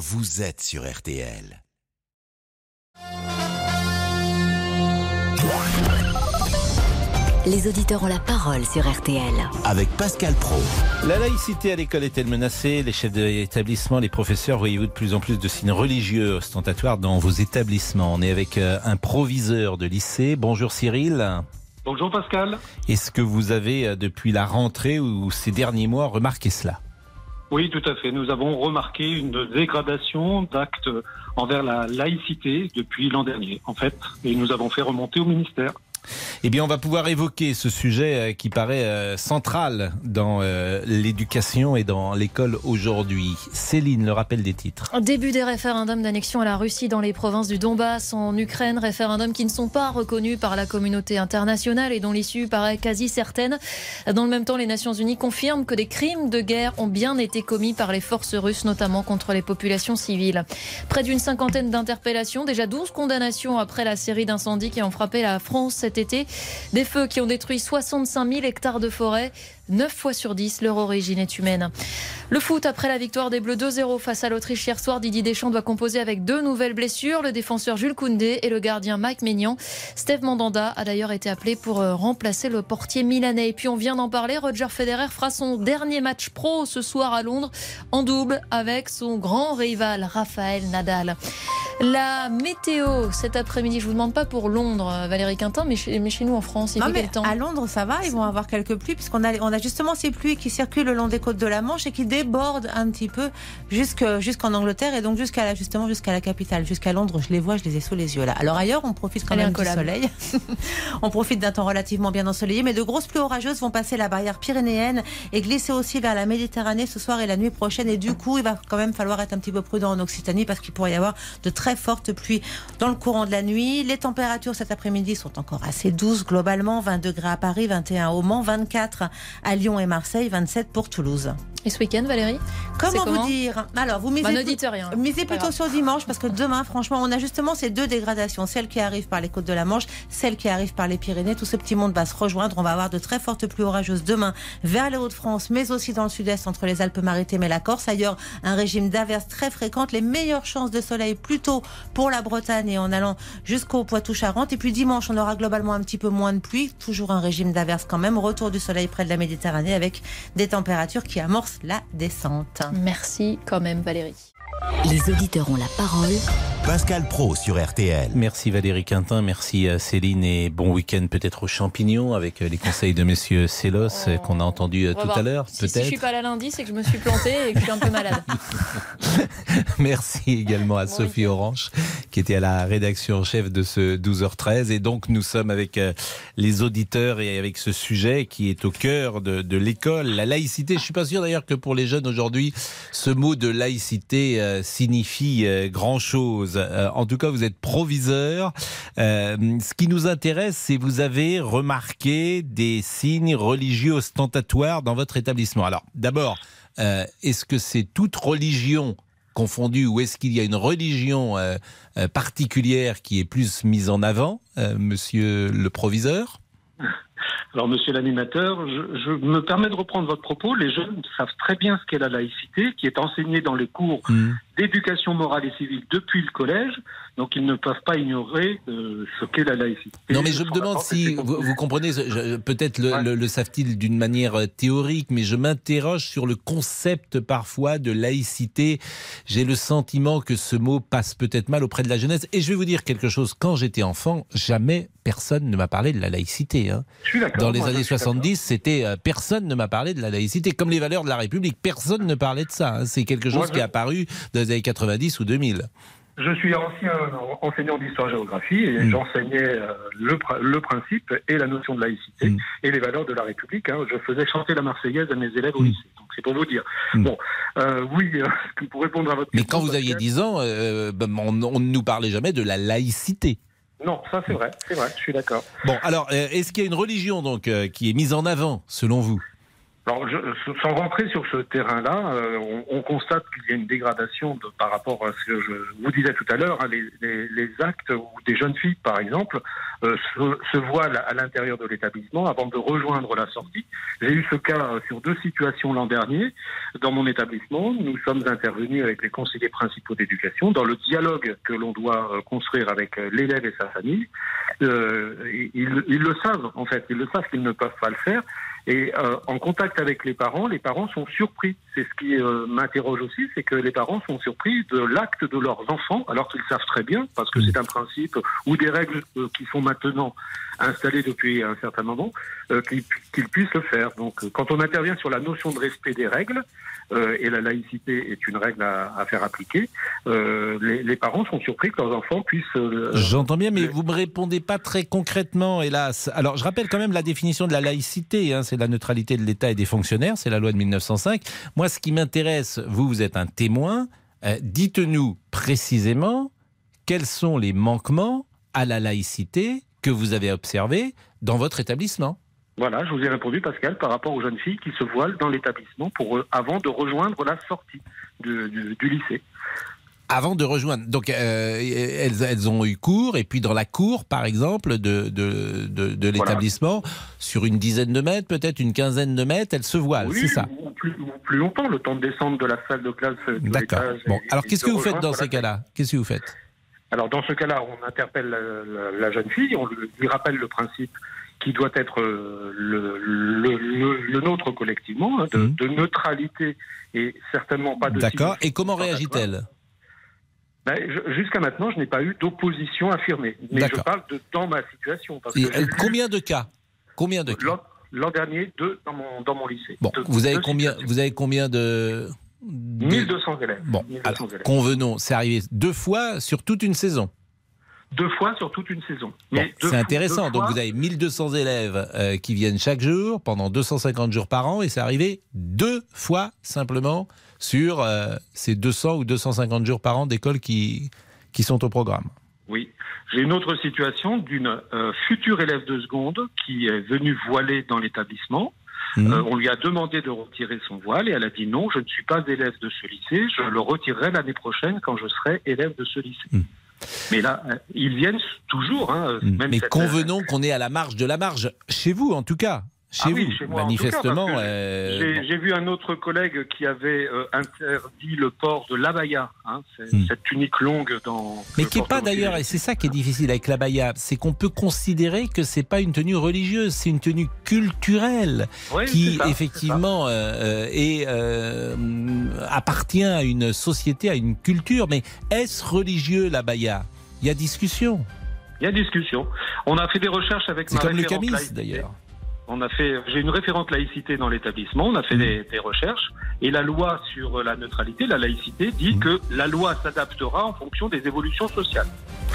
vous êtes sur RTL. Les auditeurs ont la parole sur RTL. Avec Pascal Pro. La laïcité à l'école est-elle menacée? Les chefs d'établissement, les professeurs, voyez-vous de plus en plus de signes religieux ostentatoires dans vos établissements? On est avec euh, un proviseur de lycée. Bonjour Cyril. Bonjour Pascal. Est-ce que vous avez, euh, depuis la rentrée ou ces derniers mois, remarqué cela? Oui, tout à fait. Nous avons remarqué une dégradation d'actes envers la laïcité depuis l'an dernier, en fait, et nous avons fait remonter au ministère. Eh bien, on va pouvoir évoquer ce sujet euh, qui paraît euh, central dans euh, l'éducation et dans l'école aujourd'hui. Céline, le rappel des titres. Début des référendums d'annexion à la Russie dans les provinces du Donbass, en Ukraine, référendums qui ne sont pas reconnus par la communauté internationale et dont l'issue paraît quasi certaine. Dans le même temps, les Nations Unies confirment que des crimes de guerre ont bien été commis par les forces russes, notamment contre les populations civiles. Près d'une cinquantaine d'interpellations, déjà 12 condamnations après la série d'incendies qui ont frappé la France été. Des feux qui ont détruit 65 000 hectares de forêt. 9 fois sur 10, leur origine est humaine. Le foot, après la victoire des Bleus 2-0 face à l'Autriche hier soir, Didier Deschamps doit composer avec deux nouvelles blessures, le défenseur Jules Koundé et le gardien Mike Maignan. Steve Mandanda a d'ailleurs été appelé pour euh, remplacer le portier milanais. Et puis on vient d'en parler, Roger Federer fera son dernier match pro ce soir à Londres en double avec son grand rival Raphaël Nadal. La météo cet après-midi, je vous demande pas pour Londres, Valérie Quintin, mais chez, mais chez nous en France, il non, fait mais quel temps À Londres, ça va, ils vont avoir quelques pluies, puisqu'on a, on a justement ces pluies qui circulent le long des côtes de la Manche et qui débordent un petit peu jusqu'en Angleterre et donc jusqu'à la, justement jusqu'à la capitale, jusqu'à Londres. Je les vois, je les ai sous les yeux là. Alors ailleurs, on profite quand Elle même du soleil. on profite d'un temps relativement bien ensoleillé, mais de grosses pluies orageuses vont passer la barrière pyrénéenne et glisser aussi vers la Méditerranée ce soir et la nuit prochaine. Et du coup, il va quand même falloir être un petit peu prudent en Occitanie parce qu'il pourrait y avoir de très fortes pluies dans le courant de la nuit. Les températures cet après-midi sont encore assez douces globalement. 20 degrés à Paris, 21 au Mans, 24 à Lyon et Marseille, 27 pour Toulouse. Et ce week-end, Valérie Comment, comment vous dire? Alors, vous misez, Bah, rien. Pas plutôt grave. sur dimanche parce que demain, franchement, on a justement ces deux dégradations. Celle qui arrive par les côtes de la Manche, celle qui arrive par les Pyrénées. Tout ce petit monde va se rejoindre. On va avoir de très fortes pluies orageuses demain vers les Hauts-de-France, mais aussi dans le sud-est entre les Alpes-Maritimes et la Corse. Ailleurs, un régime d'averses très fréquentes. Les meilleures chances de soleil plutôt pour la Bretagne et en allant jusqu'au Poitou-Charentes. Et puis dimanche, on aura globalement un petit peu moins de pluie. Toujours un régime d'averses quand même. Retour du soleil près de la Méditerranée avec des températures qui amorcent la descente. Merci quand même, Valérie. Les auditeurs ont la parole Pascal Pro sur RTL. Merci Valérie Quintin, merci euh, Céline et bon week-end peut-être aux champignons avec euh, les conseils de messieurs Sélos euh, qu'on a entendu tout voir. à l'heure. Si, si je suis pas là lundi, c'est que je me suis plantée et que je suis un peu malade. Merci également à Bon Sophie. Orange qui était à la rédaction en chef de ce 12h13 et donc nous sommes avec les auditeurs et avec ce sujet qui est au cœur de, de l'école, la laïcité. Je suis pas sûr d'ailleurs que pour les jeunes aujourd'hui ce mot de laïcité euh, signifie euh, grand chose. en tout cas, vous êtes proviseur. Euh, ce qui nous intéresse, c'est vous avez remarqué des signes religieux ostentatoires dans votre établissement. Alors d'abord, euh, est-ce que c'est toute religion confondue ou est-ce qu'il y a une religion euh, euh, particulière qui est plus mise en avant, euh, monsieur le proviseur? Alors, monsieur l'animateur, je, me permets de reprendre votre propos. Les jeunes savent très bien ce qu'est la laïcité, qui est enseignée dans les cours Hmm. D'éducation morale et civile depuis le collège. Donc, ils ne peuvent pas ignorer euh, ce qu'est la laïcité. Non, mais je me demande si vous, comprenez, peut-être le, Ouais. le- le savent-ils d'une manière euh, théorique, mais je m'interroge sur le concept parfois de laïcité. J'ai le sentiment que ce mot passe peut-être mal auprès de la jeunesse. Et je vais vous dire quelque chose. Quand j'étais enfant, jamais personne ne m'a parlé de la laïcité. hein. Je suis d'accord. Dans les moi, je années suis d'accord. 70, c'était euh, personne ne m'a parlé de la laïcité, comme les valeurs de la République. Personne ne parlait de ça. hein. C'est quelque chose Moi, qui est apparu dans les années 90 ou 2000. Je suis ancien enseignant d'histoire-géographie et Mm. j'enseignais euh, le, pr- le principe et la notion de laïcité Mm. et les valeurs de la République. hein. Je faisais chanter la Marseillaise à mes élèves au Mm. lycée. Donc c'est pour vous dire. Bon, euh, oui, euh, pour répondre à votre Mais question, quand vous aviez Pascal, 10 ans, euh, ben, on, on ne nous parlait jamais de la laïcité. Non, ça c'est vrai, c'est vrai, je suis d'accord. Bon, alors, est-ce qu'il y a une religion donc qui est mise en avant, selon vous? Alors, je, sans rentrer sur ce terrain-là, euh, on, on, constate qu'il y a une dégradation de, par rapport à ce que je vous disais tout à l'heure. Hein, les, les, les, actes où des jeunes filles, par exemple, euh, se, se, voilent à l'intérieur de l'établissement avant de rejoindre la sortie. J'ai eu ce cas sur deux situations l'an dernier. Dans mon établissement, nous sommes intervenus avec les conseillers principaux d'éducation dans le dialogue que l'on doit euh, construire avec euh, l'élève et sa famille. Euh, ils, ils le savent, en fait. Ils le savent qu'ils ne peuvent pas le faire. Et euh, en contact avec les parents, les parents sont surpris. C'est ce qui euh, m'interroge aussi, c'est que les parents sont surpris de l'acte de leurs enfants, alors qu'ils savent très bien, parce que c'est un principe ou des règles euh, qui sont maintenant installées depuis un certain moment, qu'ils puissent le faire. Donc, quand on intervient sur la notion de respect des règles, et la laïcité est une règle à, à faire appliquer, les, les, parents sont surpris que leurs enfants puissent. J'entends bien, mais vous me répondez pas très concrètement, hélas. Alors, je rappelle quand même la définition de la laïcité. Hein, c'est la neutralité de l'État et des fonctionnaires. C'est la loi de 1905. Moi, ce qui m'intéresse, vous, vous êtes un témoin. Euh, Dites-nous précisément quels sont les manquements à la laïcité que vous avez observés dans votre établissement. Voilà, je vous ai répondu, Pascal, par rapport aux jeunes filles qui se voilent dans l'établissement euh, avant de rejoindre la sortie du lycée. Avant de rejoindre, donc euh, elles, elles, ont eu cours et puis dans la cour, par exemple, de, de, de, de l'établissement, voilà. sur une dizaine de mètres, peut-être une quinzaine de mètres, elles se voilent, oui, c'est ça? ou plus, longtemps, le temps de descendre de la salle de classe. D'accord. Bon, alors qu'est-ce que vous faites dans ces cas-là? Qu'est-ce que vous faites? Alors dans ce cas-là, on interpelle la, la, la, jeune fille, on lui rappelle le principe qui doit être euh, le, le, le, le nôtre collectivement, hein, de, mmh. de, neutralité et certainement pas de... D'accord, et comment réagit-elle? Ben, Jusqu'à maintenant, je n'ai pas eu d'opposition affirmée. Mais je parle de dans ma situation. Parce que combien de cas? Combien de cas? L'an dernier, deux dans mon, dans mon lycée. Bon, deux, vous, avez combien, vous avez combien de... 1200 élèves. Bon, 1200 alors, élèves. convenons, c'est arrivé deux fois sur toute une saison. Deux fois sur toute une saison. Bon, c'est intéressant. Donc vous avez 1200 élèves euh, qui viennent chaque jour pendant 250 jours par an et c'est arrivé deux fois simplement sur euh, ces 200 ou 250 jours par an d'écoles qui, qui sont au programme. Oui. J'ai une autre situation d'une euh, future élève de seconde qui est venue voiler dans l'établissement. Mmh. Euh, on lui a demandé de retirer son voile et elle a dit non, je ne suis pas élève de ce lycée, je le retirerai l'année prochaine quand je serai élève de ce lycée. Mmh. Mais là, ils viennent toujours. Hein, mmh. Mais convenons qu'on est à la marge de la marge, chez vous en tout cas. Chez ah vous, oui, chez moi, manifestement. Euh... J'ai vu un autre collègue qui avait euh, interdit le port de l'abaya, hein, hmm. cette tunique longue dans. Mais qui n'est pas d'ailleurs, et c'est ça qui est difficile avec l'abaya, c'est qu'on peut considérer que c'est pas une tenue religieuse, c'est une tenue culturelle oui, qui ça, effectivement euh, appartient à une société, à une culture. Mais est-ce religieux l'abaya? Il y a discussion. Il y a discussion. On a fait des recherches avec. C'est comme le camis d'ailleurs. On a fait, j'ai une référente laïcité dans l'établissement. On a fait mmh. des, des, recherches et la loi sur la neutralité, la laïcité, dit mmh. que la loi s'adaptera en fonction des évolutions sociales.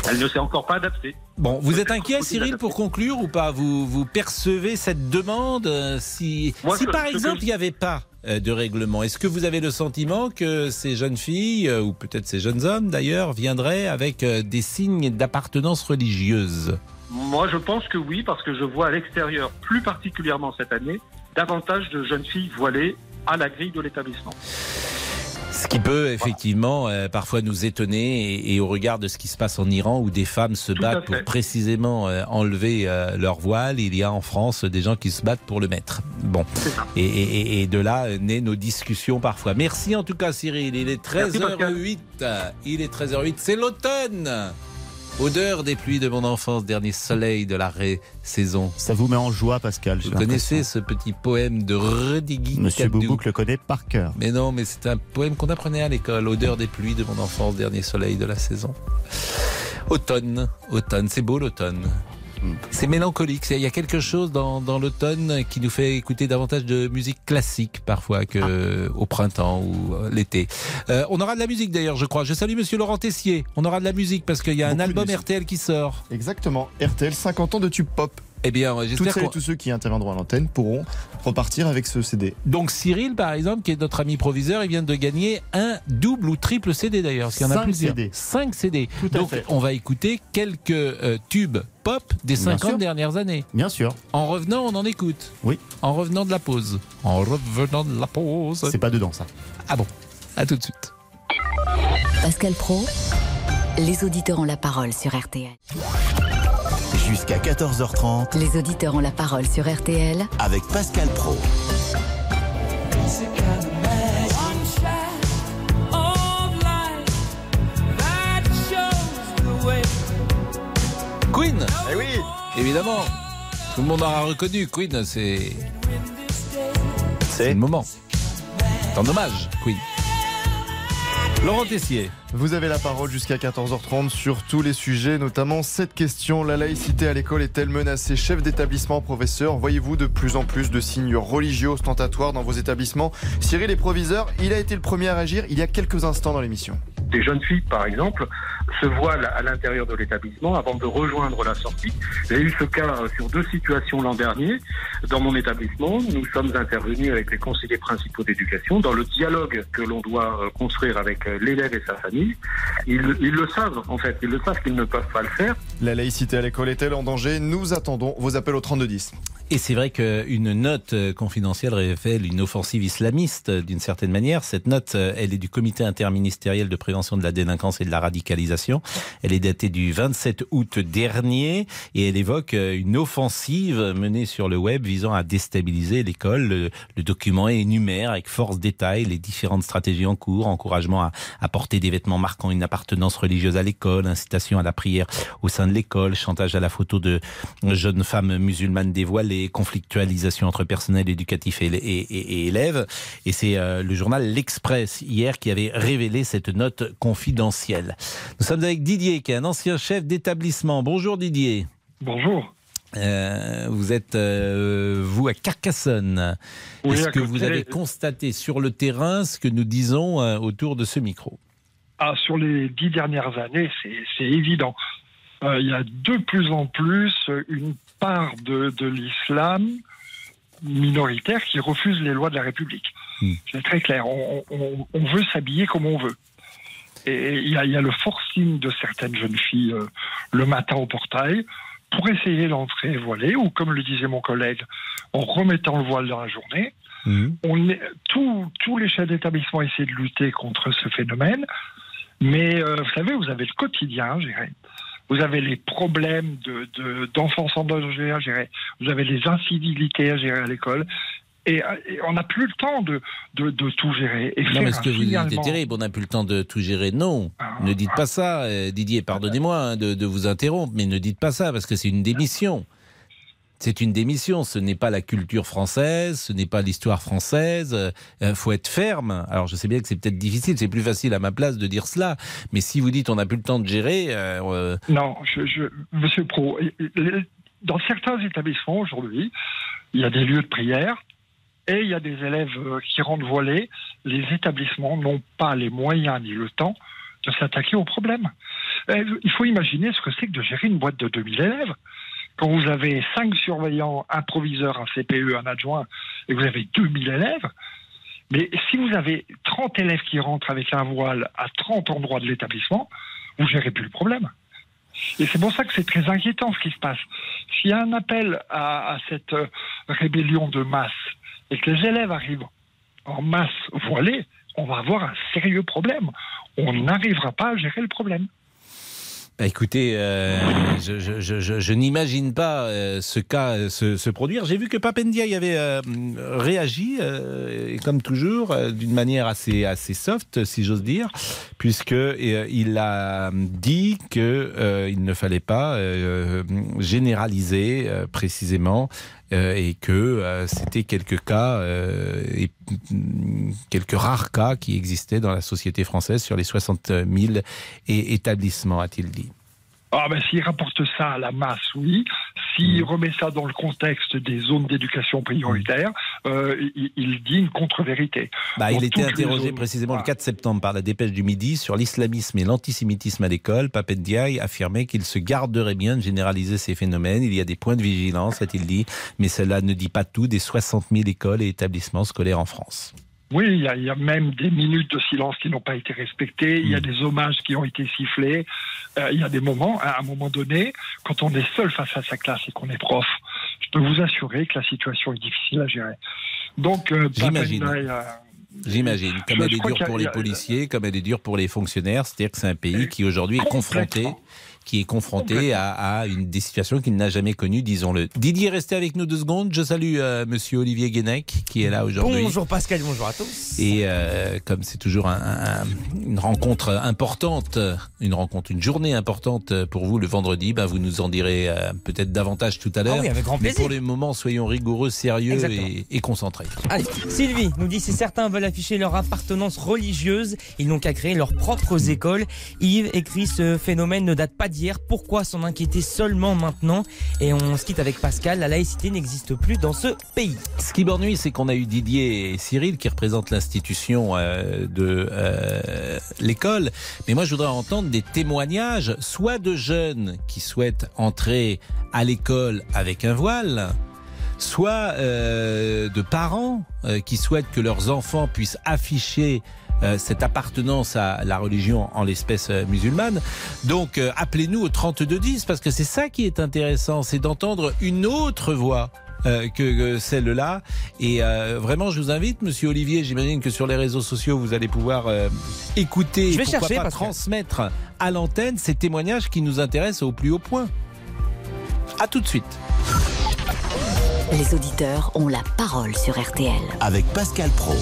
Elle ne s'est encore pas adaptée. Bon, vous êtes inquiet, Cyril, pour conclure ou pas? Vous, vous percevez cette demande Si, Moi, si par exemple il n'y avait pas euh, de règlement, est-ce que vous avez le sentiment que ces jeunes filles, euh, ou peut-être ces jeunes hommes d'ailleurs, viendraient avec euh, des signes d'appartenance religieuse? Moi, je pense que oui, parce que je vois à l'extérieur, plus particulièrement cette année, davantage de jeunes filles voilées à la grille de l'établissement. Ce qui peut effectivement voilà. euh, parfois nous étonner et, et, au regard de ce qui se passe en Iran où des femmes se Tout battent pour précisément euh, enlever euh, leur voile, il y a en France des gens qui se battent pour le mettre. Bon, et, et, et, de là naît nos discussions parfois. Merci en tout cas Cyril, il est 13h08, il est 13h08, c'est l'automne Odeur des pluies de mon enfance, dernier soleil de la saison. Ça vous met en joie, Pascal. Vous connaissez ce petit poème de Redigui Monsieur Boubouk le connaît par cœur. Mais non, mais c'est un poème qu'on apprenait à l'école. Odeur des pluies de mon enfance, dernier soleil de la saison. Automne, automne, c'est beau l'automne. C'est mélancolique. Il y a quelque chose dans, dans l'automne qui nous fait écouter davantage de musique classique parfois que ah. au printemps ou l'été. Euh, on aura de la musique d'ailleurs, je crois. Je salue Monsieur Laurent Tessier. On aura de la musique parce qu'il y a Beaucoup un album RTL qui sort. Exactement. RTL 50 ans de tube pop. Eh bien, Toutes j'espère celles et qu'on... tous ceux qui interviendront à l'antenne pourront repartir avec ce CD. Donc Cyril, par exemple, qui est notre ami proviseur, il vient de gagner un double ou triple CD d'ailleurs, parce qu'il y en a Cinq plusieurs. CD. 5 CD. Tout à Donc fait. on va écouter quelques euh, tubes pop des Bien 50 sûr. dernières années. Bien sûr. En revenant, on en écoute. Oui. En revenant de la pause. En revenant de la pause. C'est pas dedans ça. Ah bon À tout de suite. Pascal Pro, les auditeurs ont la parole sur RTL. Jusqu'à 14h30 Les auditeurs ont la parole sur RTL avec Pascal Pro. Queen Eh oui Évidemment Tout le monde aura reconnu. Queen, c'est. C'est le moment. C'est en hommage, Queen. Laurent Tessier. Vous avez la parole jusqu'à 14h30 sur tous les sujets, notamment cette question. La laïcité à l'école est-elle menacée? Chef d'établissement, professeur, voyez-vous de plus en plus de signes religieux ostentatoires dans vos établissements? Cyril est proviseur, il a été le premier à réagir il y a quelques instants dans l'émission. Des jeunes filles, par exemple, se voilent à l'intérieur de l'établissement avant de rejoindre la sortie. J'ai eu ce cas euh, sur deux situations l'an dernier. Dans mon établissement, nous sommes intervenus avec les conseillers principaux d'éducation dans le dialogue que l'on doit euh, construire avec euh, l'élève et sa famille. Ils, ils le savent, en fait. Ils le savent qu'ils ne peuvent pas le faire. La laïcité à l'école est-elle en danger? Nous attendons vos appels au 3210. Et c'est vrai qu'une note euh, confidentielle révèle une offensive islamiste euh, d'une certaine manière. Cette note, euh, elle est du comité interministériel de prévention de la délinquance et de la radicalisation. Elle est datée du 27 août dernier et elle évoque une offensive menée sur le web visant à déstabiliser l'école. Le, le document énumère avec force détail les différentes stratégies en cours, encouragement à, à porter des vêtements marquant une appartenance religieuse à l'école, incitation à la prière au sein de l'école, chantage à la photo de jeunes femmes musulmanes dévoilées, conflictualisation entre personnel éducatif et, et- et- et élèves. Et c'est euh, le journal L'Express hier qui avait révélé cette note confidentielle. Nous sommes avec Didier, qui est un ancien chef d'établissement. Bonjour Didier. Bonjour. Euh, vous êtes, euh, vous, à Carcassonne. Oui, Est-ce que vous avez constaté sur le terrain ce que nous disons euh, autour de ce micro? Ah, sur les dix dernières années, c'est évident. Il y a de plus en plus une part de, de l'islam minoritaire qui refuse les lois de la République. Hmm. C'est très clair. On, on- on veut s'habiller comme on veut. Et il y, a, il y a le forcing de certaines jeunes filles euh, le matin au portail pour essayer d'entrer voilée, ou comme le disait mon collègue, en remettant le voile dans la journée. On est, tous- tous les chefs d'établissement essaient de lutter contre ce phénomène, mais euh, vous savez, vous avez le quotidien à gérer. Vous avez les problèmes de- de- d'enfants sans danger à gérer. Vous avez les incivilités à gérer à l'école. Et, et on n'a plus le temps de, de, de tout gérer. Et Non, mais ce que vous dites est terrible. On n'a plus le temps de tout gérer. Non, ne dites pas ça, euh, Didier. Pardonnez-moi hein, de, de vous interrompre, mais ne dites pas ça parce que c'est une démission. C'est une démission. Ce n'est pas la culture française, ce n'est pas l'histoire française. Il faut être ferme. Alors, je sais bien que c'est peut-être difficile. C'est plus facile à ma place de dire cela. Mais si vous dites on n'a plus le temps de gérer, euh, euh, Non, je, Monsieur Pro, dans certains établissements aujourd'hui, il y a des lieux de prière et il y a des élèves euh, qui rentrent voilés. Les établissements n'ont pas les moyens ni le temps de s'attaquer au problème. Euh, Il faut imaginer ce que c'est que de gérer une boîte de 2000 élèves. Quand vous avez 5 surveillants, un proviseur, un CPE, un adjoint, et vous avez 2000 élèves, mais si vous avez 30 élèves qui rentrent avec un voile à 30 endroits de l'établissement, vous gérez plus le problème. Et c'est pour ça que c'est très inquiétant ce qui se passe. S'il y a un appel à, à cette euh, rébellion de masse et que les élèves arrivent en masse voilés, on va avoir un sérieux problème. On n'arrivera pas à gérer le problème. Bah, écoutez, euh, je, n'imagine pas euh, ce cas euh, se, produire. J'ai vu que Papendia y avait réagi, comme toujours, d'une manière assez, assez soft, si j'ose dire, puisque il a dit que euh, il ne fallait pas généraliser précisément et que euh, c'était quelques cas, euh, quelques rares cas qui existaient dans la société française sur les 60 000 é- établissements, a-t-il dit. Ah ben s'il rapporte ça à la masse, oui. S'il remet ça dans le contexte des zones d'éducation prioritaire, euh, il, il dit une contre-vérité. Bah, il était interrogé zones- précisément le Voilà. 4 septembre par la dépêche du Midi sur l'islamisme et l'antisémitisme à l'école. Papendiaï affirmait qu'il se garderait bien de généraliser ces phénomènes. Il y a des points de vigilance, a-t-il dit, mais cela ne dit pas tout des 60 000 écoles et établissements scolaires en France. Oui, il y, a, il y a même des minutes de silence qui n'ont pas été respectées, il y a des hommages qui ont été sifflés, Euh, il y a des moments, à un moment donné, quand on est seul face à sa classe et qu'on est prof, je peux vous assurer que la situation est difficile à gérer. Donc, euh, J'imagine. Euh, J'imagine. Comme elle est dure pour les a- policiers, comme elle est dure pour les fonctionnaires. C'est-à-dire que c'est un pays qui aujourd'hui est confronté. Qui est confronté à, à une des situations qu'il n'a jamais connues, disons-le. Didier, restez avec nous deux secondes. Je salue euh, Monsieur Olivier Guénec qui est là aujourd'hui. Bonjour Pascal, bonjour à tous. Et euh, comme c'est toujours un- un- une rencontre importante, une rencontre, une journée importante pour vous le vendredi, ben vous nous en direz euh, peut-être davantage tout à l'heure. Ah oui, avec grand Mais plaisir. pour le moment, soyons rigoureux, sérieux et, et concentrés. Allez, Sylvie nous dit si certains veulent afficher leur appartenance religieuse, ils n'ont qu'à créer leurs propres écoles. Yves écrit ce phénomène ne date pas Pourquoi s'en inquiéter seulement maintenant Et on se quitte avec Pascal. La laïcité n'existe plus dans ce pays. Ce qui m'ennuie, c'est qu'on a eu Didier et Cyril qui représentent l'institution euh, de euh, l'école. Mais moi, je voudrais entendre des témoignages, soit de jeunes qui souhaitent entrer à l'école avec un voile, soit euh, de parents qui souhaitent que leurs enfants puissent afficher euh, cette appartenance à la religion, en l'espèce euh, musulmane. Donc, euh, appelez-nous au 3210 parce que c'est ça qui est intéressant, c'est d'entendre une autre voix euh, que, que celle-là. Et euh, vraiment, je vous invite, Monsieur Olivier. J'imagine que sur les réseaux sociaux, vous allez pouvoir euh, écouter, Je vais chercher, pas transmettre à l'antenne ces témoignages qui nous intéressent au plus haut point. À tout de suite. Les auditeurs ont la parole sur RTL. Avec Pascal Pro.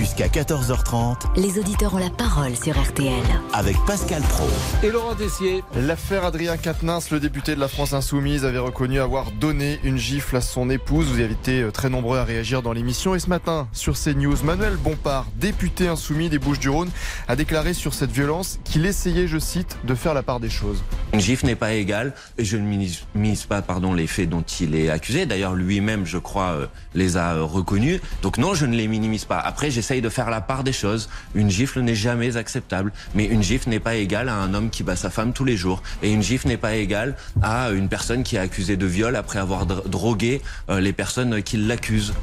Jusqu'à 14h30 Les auditeurs ont la parole sur RTL. avec Pascal Pro. Et Laurent Tessier. L'affaire Adrien Quatennens, le député de la France Insoumise, avait reconnu avoir donné une gifle à son épouse. Vous avez été euh, très nombreux à réagir dans l'émission. Et ce matin, sur CNews, Manuel Bompard, député insoumis des Bouches-du-Rhône, a déclaré sur cette violence qu'il essayait, je cite, de faire la part des choses. Une gifle n'est pas égale, et je ne minimise pas pardon, les faits dont il est accusé. D'ailleurs, lui-même, je crois, euh, les a euh, reconnus. Donc non, je ne les minimise pas. Après, de faire la part des choses. Une gifle n'est jamais acceptable, mais une gifle n'est pas égale à un homme qui bat sa femme tous les jours. Et une gifle n'est pas égale à une personne qui est accusée de viol après avoir dr- drogué euh, les personnes qui l'accusent.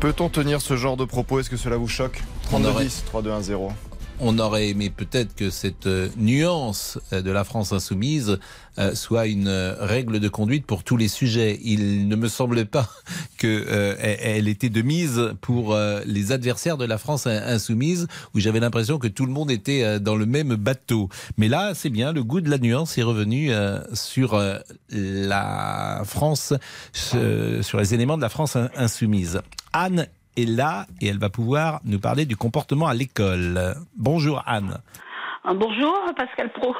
Peut-on tenir ce genre de propos? Est-ce que cela vous choque? On 32 aurait- 10 3210. On aurait aimé peut-être que cette euh, nuance euh, de la France insoumise euh, soit une règle de conduite pour tous les sujets. Il ne me semble pas que euh, elle- était de mise pour les adversaires de la France in- insoumise, où j'avais l'impression que tout le monde était dans le même bateau. Mais là, c'est bien, le goût de la nuance est revenu sur la France, sur les éléments de la France in- insoumise. Anne est là et elle va pouvoir nous parler du comportement à l'école. Bonjour Anne. Bonjour Pascal Pro.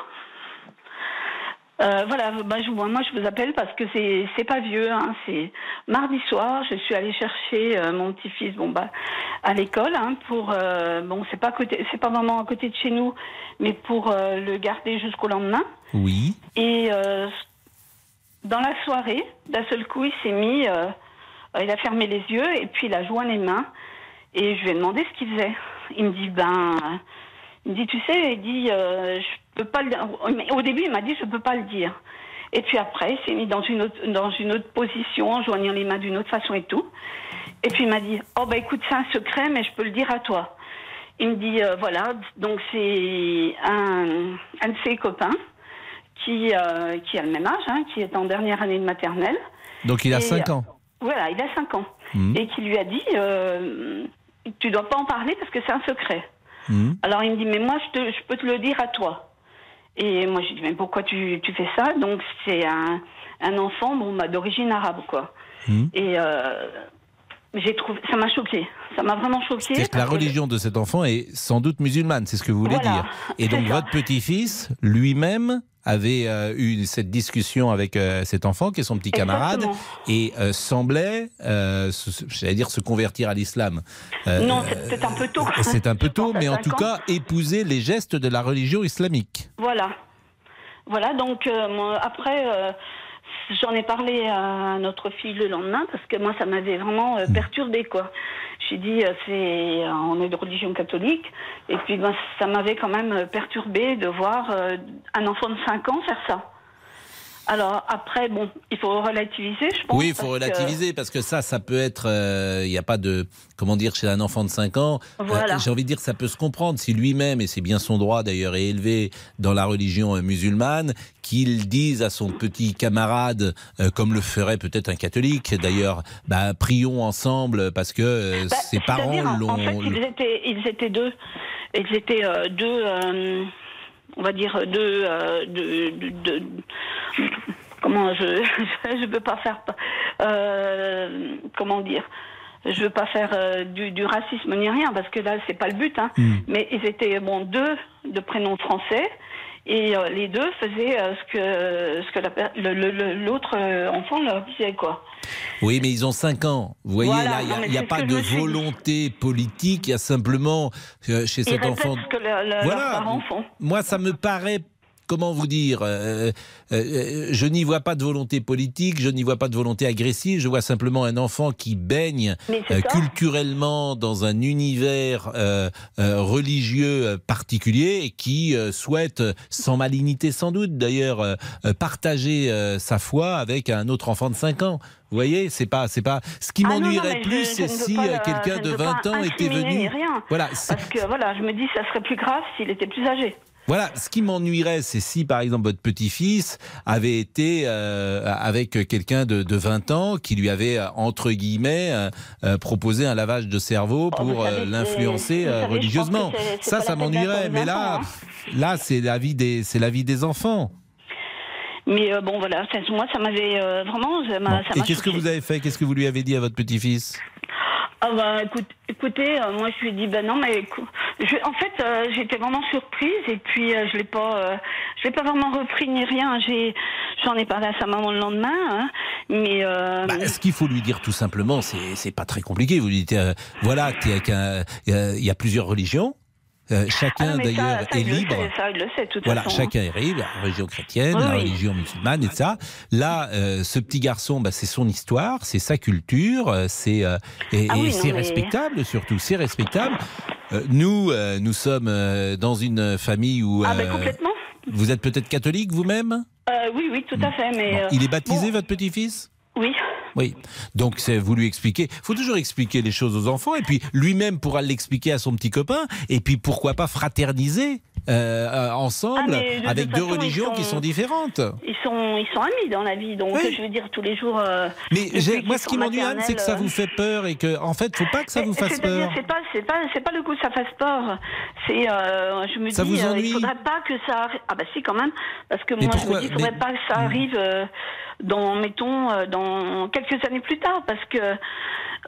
Euh, voilà, bah, je, moi je vous appelle parce que c'est c'est pas vieux, hein, c'est mardi soir. Je suis allée chercher euh, mon petit-fils, bon bah à l'école, hein, pour euh, bon c'est pas côté, c'est pas vraiment à côté de chez nous, mais pour le garder jusqu'au lendemain. Oui. Et dans la soirée, d'un seul coup, il s'est mis, il a fermé les yeux et puis il a joint les mains. Et je lui ai demandé ce qu'il faisait. Il me dit, ben, il me dit, tu sais, il dit, euh, je peux pas le. Au début, il m'a dit, je peux pas le dire. Et puis après, il s'est mis dans une autre, dans une autre position, en joignant les mains d'une autre façon et tout. Et puis il m'a dit, oh ben écoute, c'est un secret, mais je peux le dire à toi. Il me dit, euh, voilà, donc c'est un, un de ses copains qui, euh, qui a le même âge, hein, qui est en dernière année de maternelle. Donc il a Et, 5 ans. Voilà, il a 5 ans. Mhm. Et qui lui a dit, euh, tu dois pas en parler parce que c'est un secret. Mhm. Alors il me dit, mais moi je, te, je peux te le dire à toi. Et moi je dis, mais pourquoi tu, tu fais ça? Donc c'est un, un enfant bon, bah, d'origine arabe, quoi. Mhm. Et euh, j'ai trouvé, ça m'a choqué. Ça m'a vraiment choqué. Que la que- religion de cet enfant est sans doute musulmane, c'est ce que vous voulez Voilà, dire. Et donc ça. votre petit-fils, lui-même, avait euh, eu cette discussion avec euh, cet enfant, qui est son petit camarade, Exactement. et euh, semblait, se- j'allais dire, se convertir à l'islam. Non, c'est peut-être un peu tôt. C'est un peu tôt, mais en tout ans. cas, épouser les gestes de la religion islamique. Voilà. Voilà, donc après, j'en ai parlé à notre fille le lendemain parce que moi, ça m'avait vraiment euh, perturbé quoi. J'ai dit, euh, c'est, on est de religion catholique, et puis ben, ça m'avait quand même perturbé de voir euh, un enfant de 5 ans faire ça. Alors après, bon, il faut relativiser, je pense. Oui, il faut parce que- relativiser parce que ça, ça peut être. euh, Il n'y a pas de. Comment dire, chez un enfant de 5 ans, euh, Voilà. j'ai envie de dire que ça peut se comprendre si lui-même, et c'est bien son droit d'ailleurs, est élevé dans la religion euh, musulmane, qu'il dise à son petit camarade, euh, comme le ferait peut-être un catholique d'ailleurs, bah, prions ensemble parce que euh, Bah, ses parents l'ont. En fait, ils étaient, ils étaient deux. Ils étaient euh, deux, euh, on va dire deux, euh, deux- deux- deux- comment je, je veux pas faire, euh, comment dire. Je veux pas faire euh, du, du racisme ni rien parce que là c'est pas le but. Hein. Hmm. Mais ils étaient bon deux de prénoms français et euh, les deux faisaient euh, ce que ce l'autre euh, enfant leur disait quoi. Oui, mais ils ont 5 ans. Vous voyez, Voilà, là, il n'y a, pas de volonté politique, il y a simplement euh, chez Ils cet enfant. ce que le- le- Voilà. Moi, ça me paraît. Comment vous dire euh, euh, Je n'y vois pas de volonté politique, je n'y vois pas de volonté agressive, je vois simplement un enfant qui baigne euh, culturellement dans un univers euh, euh, religieux euh, particulier et qui euh, souhaite, euh, sans malignité sans doute d'ailleurs, euh, euh, partager euh, sa foi avec un autre enfant de 5 ans. Vous voyez, c'est pas, c'est pas. Ce qui Ah m'ennuierait plus, c'est si euh, quelqu'un de ne veux 20 pas ans était venu. rien. Voilà, Parce que voilà, je me dis ça serait plus grave s'il était plus âgé. Voilà, ce qui m'ennuierait, c'est si par exemple votre petit-fils avait été euh, avec quelqu'un de, de 20 ans qui lui avait, euh, entre guillemets, euh, euh, proposé un lavage de cerveau Oh, pour euh, l'influencer euh, religieusement. Ça, ça m'ennuierait. Mais 20 là, hein. là, c'est la vie des, c'est la vie des enfants. Mais euh, bon, voilà, ça- moi, ça m'avait euh, vraiment. Ça m'a, ça Et qu'est-ce que vous avez fait? Qu'est-ce que vous lui avez dit à votre petit-fils? Ah bah écoute, écoutez, euh, moi je lui ai dit bah non mais je, en fait euh, j'étais vraiment surprise et puis euh, je l'ai pas, euh, je l'ai pas vraiment repris ni rien. J'ai, j'en ai parlé à sa maman le lendemain, hein, mais euh, Bah, ce qu'il faut lui dire tout simplement, c'est c'est pas très compliqué. Vous lui dites, euh, voilà, qu'il y a plusieurs religions. Euh, ah chacun ça- d'ailleurs est libre. ça il le sait toute Voilà, façon. chacun est libre, la religion chrétienne, Oui, la oui. religion musulmane et ça. Là, euh, ce petit garçon, bah, c'est son histoire, c'est sa culture, euh, c'est euh, et, Ah et oui, c'est mais- respectable surtout, c'est respectable. Nous, nous sommes dans une famille où Ah euh, complètement. vous êtes peut-être catholique vous-même? Oui oui tout à fait, mais Il est baptisé votre petit-fils? Oui. Oui. Donc c'est vous lui expliquer. faut toujours expliquer les choses aux enfants et puis lui-même pourra l'expliquer à son petit copain et puis pourquoi pas fraterniser euh, euh, ensemble Ah, de avec deux façon, religions qui sont- différentes. Ils sont, ils sont amis dans la vie, donc Oui. je veux dire tous les jours. euh, Mais moi, ce qui m'ennuie, Anne, c'est que ça vous fait peur et que, en fait, faut pas que ça vous fasse peur. C'est pas, c'est pas, c'est pas le coup que ça fasse peur. C'est, euh, je me Ça dis, vous euh, ennuie il faudrait pas que ça. arri- Ah bah si quand même, parce que moi je me dis, il faudrait Mais- pas que ça arrive euh, dans, mettons, euh, dans quelques années plus tard, parce que.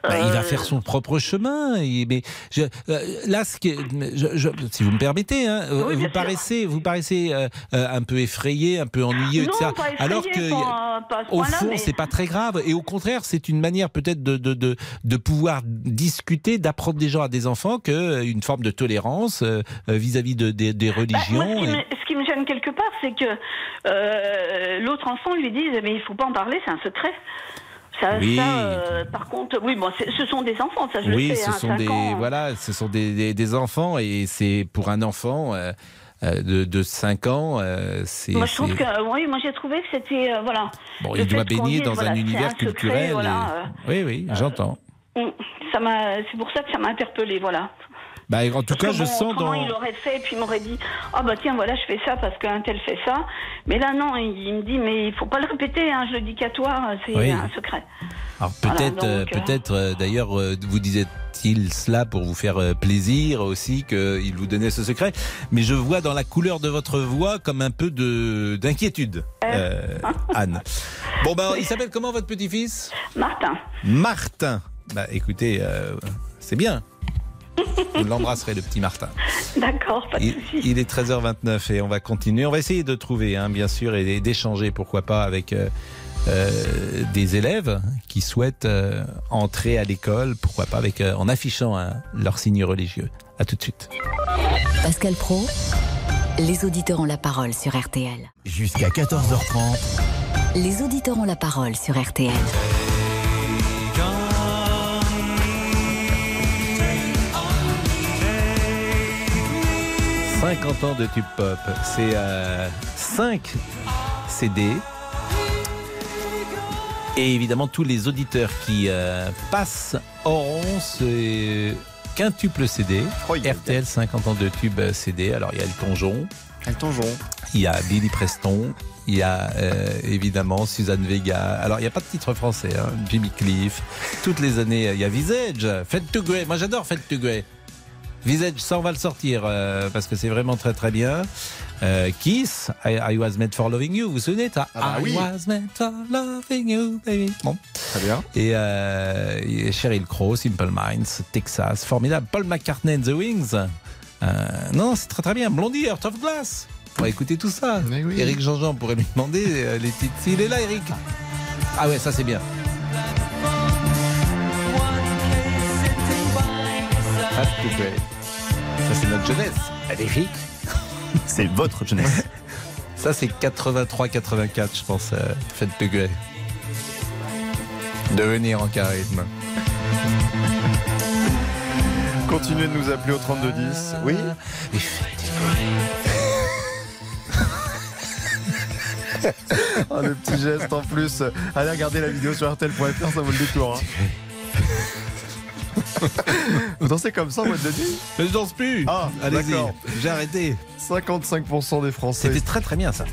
Bah, il va euh, faire son propre chemin. Mais je- euh, là, ce qui est- je- je- si vous me permettez, hein, Oui, vous paraissez, vous paraissez euh, un peu effrayé, un peu ennuyeux, Non, etc. pas effrayé, Alors que, pas- pas ce au fond, mais- c'est pas très grave. Et au contraire, c'est une manière peut-être de, de, de, de pouvoir discuter, d'apprendre des gens à des enfants qu'une forme de tolérance euh, euh, vis-à-vis de, des- Bah, moi, religions. ce, qui ce gêne quelque part, c'est que euh, l'autre enfant lui dise mais il faut pas en parler, c'est un secret. Ça, Oui. ça, euh, par contre, oui, bon, ce sont des enfants, ça je oui, le sais. ce hein, sont cinq des ans. voilà, ce sont des, des- des enfants et c'est pour un enfant euh, de, de 5 ans, euh, c'est Moi, je trouve que, oui, moi j'ai trouvé que c'était, euh, voilà. bon, il doit baigner dans voilà, un univers secret, culturel. voilà, Oui, oui, j'entends. euh, ça m'a, c'est pour ça que ça m'a interpellée, voilà. Bah, en tout cas, je bon, sens dans il aurait fait et puis il m'aurait dit ah bah tiens voilà je fais ça parce qu'un tel fait ça mais là non il, il me dit mais il faut pas le répéter hein, je le dis qu'à toi c'est Oui. un secret Alors peut-être, euh, euh, peut-être euh, d'ailleurs, vous disait-il cela pour vous faire plaisir aussi qu'il vous donnait ce secret. Mais je vois dans la couleur de votre voix comme un peu de d'inquiétude, euh, Anne. Bon ben, il s'appelle comment votre petit-fils? Martin Martin. Bah écoutez, c'est bien. Vous l'embrasserez, le petit Martin. d'accord pas de Il, souci il est 13h29 et on va continuer. On va essayer de trouver, hein, bien sûr, et d'échanger, pourquoi pas, avec euh, euh, des élèves qui souhaitent euh, entrer à l'école, pourquoi pas, avec, euh, en affichant hein, leur signe religieux. À tout de suite. Pascal Pro, Les auditeurs ont la parole sur RTL. Jusqu'à 14h30. Les auditeurs ont la parole sur RTL. 50 ans de tube pop. C'est 5 CD. Et évidemment, tous les auditeurs qui euh, passent auront ce quintuple CD. RTL 50 ans de tube CD. Alors, il y a le Tonjon. Elton John. Il y a Billy Preston. Il y a euh, évidemment Suzanne Vega. Alors, il n'y a pas de titre français. hein. Jimmy Cliff. Toutes les années, il y a Visage. Fête to Grey. Moi, j'adore Fête to Grey. Visage, ça, on va le sortir euh, parce que c'est vraiment très très bien. Euh, Kiss, I, I was made for loving you. Vous vous souvenez Ah bah I oui. was made for loving you, baby. Bon. Très bien. Et, euh, et Sheryl Crow, Simple Minds, Texas, formidable. Paul McCartney and the Wings. Euh, non, c'est très très bien. Blondie, Heart of Glass. On va écouter tout ça. Oui. Eric Jean-Jean pourrait lui demander les titres. Il est là, Eric. Ah ouais, ça c'est bien. Grey. Ça c'est notre jeunesse. Eric. C'est votre jeunesse. Ça c'est 83-84, je pense. Euh, Fête Grey. Devenir en charisme. Continuez de nous appeler au 3210. Oui Oh, le petit geste en plus. Allez regarder la vidéo sur RTL.fr, ça vaut le détour. hein. Vous dansez comme ça en mode de nuit Je ne danse plus. Ah, Allez-y, d'accord. j'ai arrêté. 55% des Français. C'était très très bien ça.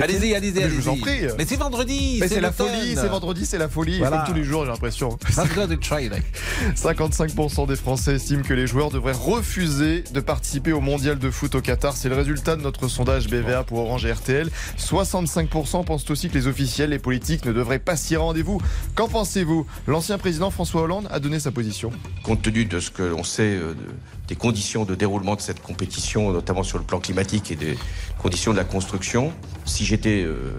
Allez-y, allez-y, Mais allez-y. je vous en prie. Mais c'est vendredi. Mais c'est la folie, c'est vendredi, c'est la folie, Voilà. comme tous les jours j'ai l'impression. Not gonna try, like. 55% des Français estiment que les joueurs devraient refuser de participer au mondial de foot au Qatar. C'est le résultat de notre sondage BVA pour Orange et RTL. 65% pensent aussi que les officiels, les politiques ne devraient pas s'y rendez-vous. Qu'en pensez-vous? L'ancien président François Hollande a donné sa position. compte tenu de ce que l'on sait euh, de- des conditions de déroulement de cette compétition, notamment sur le plan climatique et des conditions de la construction, si j'étais euh,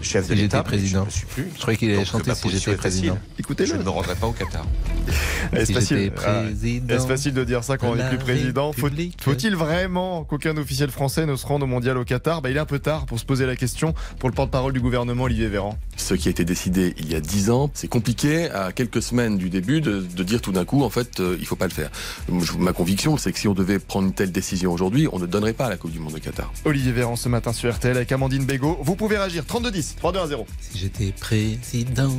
chef Si de l'État, président. je ne le suis plus. Je croyais qu'il allait Donc, chanter si position j'étais est président. Écoutez-le. Je ne me rendrai pas au Qatar. Est-ce Si facile, j'étais ah, président est-ce facile de dire ça quand on n'est plus président? Faut-. Faut-il vraiment qu'aucun officiel français ne se rende au mondial au Qatar? Bah, Il est un peu tard pour se poser la question pour le porte-parole du gouvernement Olivier Véran. Ce qui a été décidé il y a dix ans, c'est compliqué à quelques semaines du début de, de dire tout d'un coup, en fait, euh, il faut pas le faire. Ma conviction, c'est que si on devait prendre une telle décision aujourd'hui, on ne donnerait pas la Coupe du Monde au Qatar. Olivier Véran ce matin sur RTL avec Amandine Bégaud. Vous pouvez réagir 3210 3210. Si j'étais président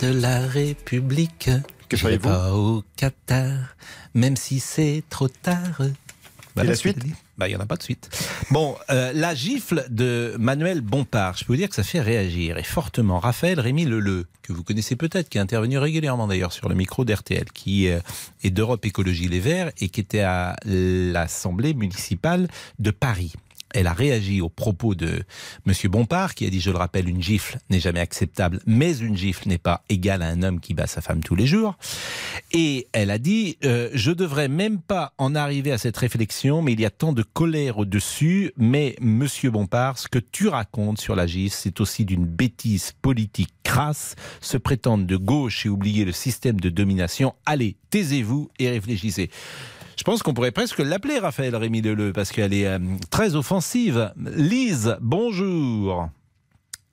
de la République, Que feriez-vous? pas au Qatar, même si c'est trop tard. Et la suite? Bah, il n'y en a pas de suite. Bon, euh, la gifle de Manuel Bompard, je peux vous dire que ça fait réagir et fortement. Raphaël Rémy Leleu, que vous connaissez peut-être, qui est intervenu régulièrement d'ailleurs sur le micro d'RTL, qui euh, est d'Europe Écologie Les Verts et qui était à l'Assemblée municipale de Paris. Elle a réagi aux propos de Monsieur Bompard, qui a dit, je le rappelle, une gifle n'est jamais acceptable, mais une gifle n'est pas égale à un homme qui bat sa femme tous les jours. Et elle a dit, euh, je devrais même pas en arriver à cette réflexion, mais il y a tant de colère au-dessus. Mais Monsieur Bompard, ce que tu racontes sur la gifle, c'est aussi d'une bêtise politique crasse, se prétendre de gauche et oublier le système de domination. Allez, taisez-vous et réfléchissez. Je pense qu'on pourrait presque l'appeler Raphaël Rémy Leleu parce qu'elle est euh, très offensive. Lise, bonjour.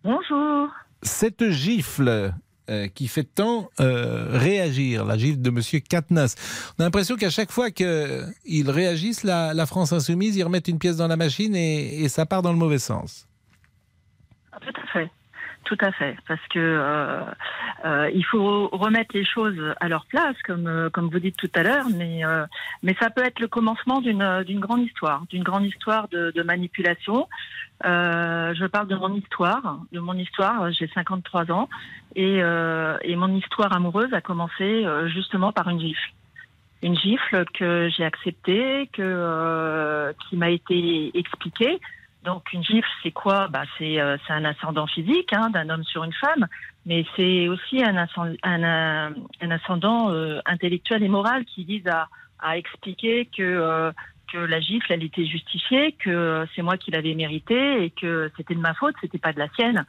Bonjour. Cette gifle euh, qui fait tant euh, réagir, la gifle de Monsieur Katnas, on a l'impression qu'à chaque fois qu'ils réagissent, la, la France insoumise, ils remettent une pièce dans la machine et, et ça part dans le mauvais sens. Tout à fait. Tout à fait, parce que euh, euh, il faut remettre les choses à leur place, comme euh, comme vous dites tout à l'heure, mais mais ça peut être le commencement d'une d'une grande histoire, d'une grande histoire de, manipulation. Je parle de mon histoire, de mon histoire. J'ai 53 ans et et mon histoire amoureuse a commencé justement par une gifle, une gifle que j'ai acceptée, que qui m'a été expliquée. Donc une gifle, c'est quoi? Bah, C'est euh, c'est un ascendant physique hein, d'un homme sur une femme, mais c'est aussi un, ascend- un, un, un ascendant euh, intellectuel et moral qui vise à, à expliquer que, euh, que la gifle, elle était justifiée, que euh, c'est moi qui l'avais méritée et que c'était de ma faute, c'était pas de la sienne.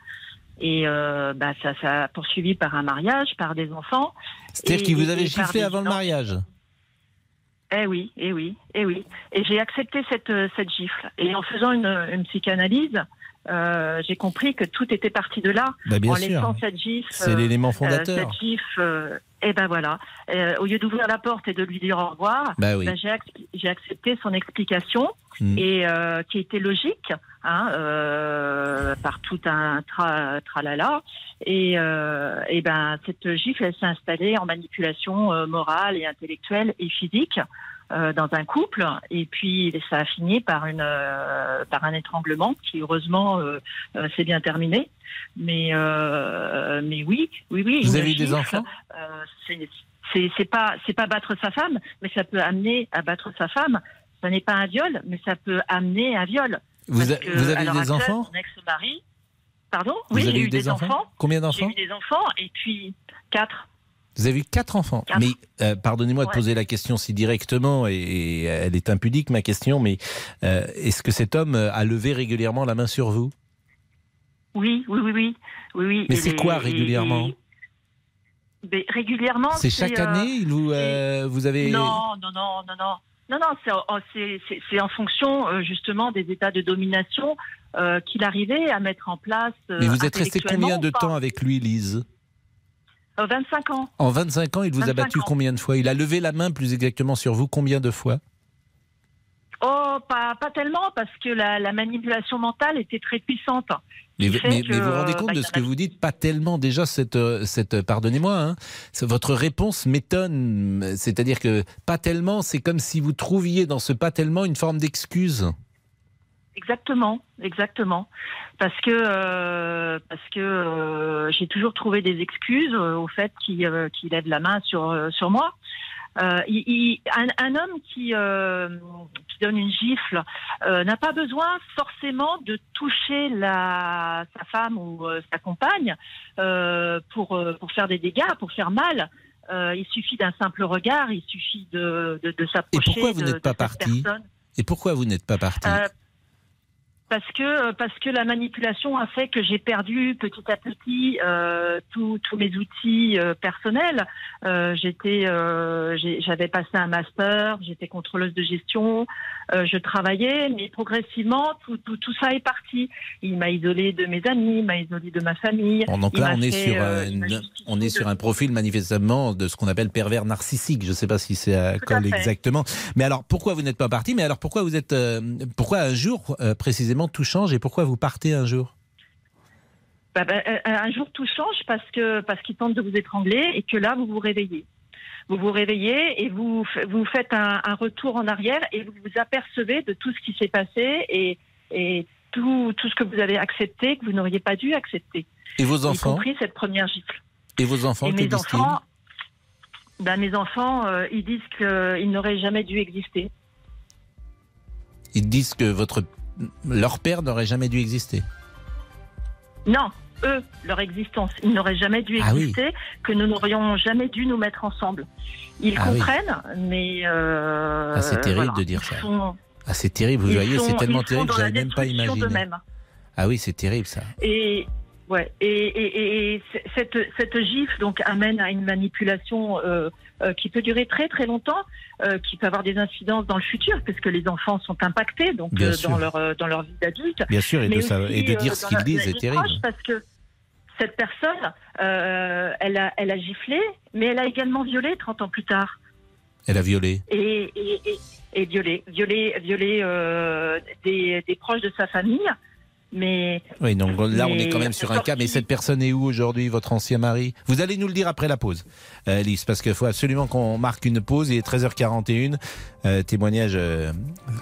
Et euh, bah, ça, ça a poursuivi par un mariage, par des enfants. C'est-à-dire qu'il vous avait giflé avant le mariage? Eh oui, eh oui, eh oui. Et j'ai accepté cette, euh, cette gifle. Et en faisant une, une psychanalyse, euh, j'ai compris que tout était parti de là. Bah, bien en sûr. laissant cette gifle. C'est l'élément fondateur. cette gifle, euh, et ben voilà. Euh, au lieu d'ouvrir la porte et de lui dire au revoir, Bah oui. ben, j'ai, ac- j'ai accepté son explication Mm. et euh, qui était logique, hein, euh, par tout un tra, tralala. Et, euh, et ben cette gifle, elle s'est installée en manipulation euh, morale et intellectuelle et physique euh, dans un couple. Et puis ça a fini par une euh, par un étranglement qui heureusement s'est bien terminé. Mais euh, mais oui, oui, oui. Vous avez eu des gifle, enfants? euh, c'est pas c'est pas battre sa femme, mais ça peut amener à battre sa femme. Ça n'est pas un viol, mais ça peut amener à un viol. Vous, Parce a- que, vous à avez l'heure des enfants Mon ex-mari. Pardon Vous Oui, avez j'ai eu des des enfants enfants. Combien J'ai d'enfants eu des enfants et puis quatre. Vous avez eu quatre enfants. Quatre. Mais euh, pardonnez-moi de poser la question si directement, et, et elle est impudique ma question, mais euh, est-ce que cet homme a levé régulièrement la main sur vous? Oui, oui, oui, oui, oui, oui. Mais c'est quoi régulièrement? Et- Régulièrement. C'est chaque euh, année vous avez... Non, non, non, non, non. Non, non, c'est en- c'est en fonction euh, justement des états de domination euh, qu'il arrivait à mettre en place. euh, Mais vous êtes resté combien de temps avec lui, Lise Euh, 25 ans. En 25 ans, il vous a 25 battu ans. combien de fois? Il a levé la main plus exactement sur vous combien de fois? Oh, pas, pas tellement, parce que la, la manipulation mentale était très puissante. Mais, Qui fait mais- que, mais vous vous rendez euh, compte bah, de y ce que vous dites? Pas tellement déjà cette, euh, cette pardonnez-moi, hein, votre réponse m'étonne. C'est-à-dire que pas tellement, c'est comme si vous trouviez dans ce pas tellement une forme d'excuse. Exactement, exactement. Parce que euh, parce que euh, j'ai toujours trouvé des excuses euh, au fait qu'il euh, qu'il lève la main sur euh, sur moi. Euh, il- il- un, un homme qui, euh, qui donne une gifle euh, n'a pas besoin forcément de toucher la, sa femme ou sa compagne pour, pour faire des dégâts, pour faire mal. Il suffit d'un simple regard, il suffit de, de, de Et s'approcher pourquoi vous de- n'êtes de pas cette parti? personne. Et pourquoi vous n'êtes pas parti? Parce que parce que la manipulation a fait que j'ai perdu petit à petit euh, tous tous mes outils euh, personnels. Euh, j'étais euh, j'avais passé un master, j'étais contrôleuse de gestion, euh, je travaillais, mais progressivement tout, tout tout ça est parti. Il m'a isolé de mes amis, il m'a isolé de ma famille. Bon, donc là, on est, sur, euh, euh, une- on est sur un profil manifestement de ce qu'on appelle pervers narcissique. Je ne sais pas si c'est à colle exactement. Mais alors, pourquoi vous n'êtes pas parti? Mais alors, pourquoi vous êtes, euh, pourquoi un jour euh, précisément tout change et pourquoi vous partez un jour? Bah, bah, euh, un jour tout change parce que parce qu'il tente de vous étrangler et que là vous vous réveillez. Vous vous réveillez et vous vous faites un, un retour en arrière et vous vous apercevez de tout ce qui s'est passé et, et tout, tout ce que vous avez accepté que vous n'auriez pas dû accepter. Et vos Y enfants? compris cette première gifle. Et vos enfants, et que mes enfants, bah, mes enfants, euh, ils disent qu'ils n'auraient jamais dû exister. Ils disent que votre, leur père n'aurait jamais dû exister. Non, eux, leur existence, ils n'auraient jamais dû Ah oui. exister, que nous n'aurions jamais dû nous mettre ensemble. Ils Ah oui. comprennent, mais euh, Ah, c'est terrible voilà, de dire ça. sont- Ah, c'est terrible, vous voyez, c'est tellement terrible, dans je n'avais même pas imaginé. Ah oui, c'est terrible ça. Et ouais, et, et, cette cette gifle donc amène à une manipulation euh, euh, qui peut durer très très longtemps, euh, qui peut avoir des incidences dans le futur, parce que les enfants sont impactés donc euh, dans leur euh, dans leur vie d'adulte. Bien sûr, et de et dire euh, ce qu'ils disent est terrible. Parce que cette personne, euh, elle a elle a giflé, mais elle a également violé 30 ans plus tard. Elle a violé. et, et, et, violer, violer euh, des, des proches de sa famille. Mais Oui, donc là, on est quand même sur un cas. Mais cette personne est où aujourd'hui, votre ancien mari? Vous allez nous le dire après la pause, euh, Lise, parce qu'il faut absolument qu'on marque une pause. Il est 13h41. Euh, témoignage euh,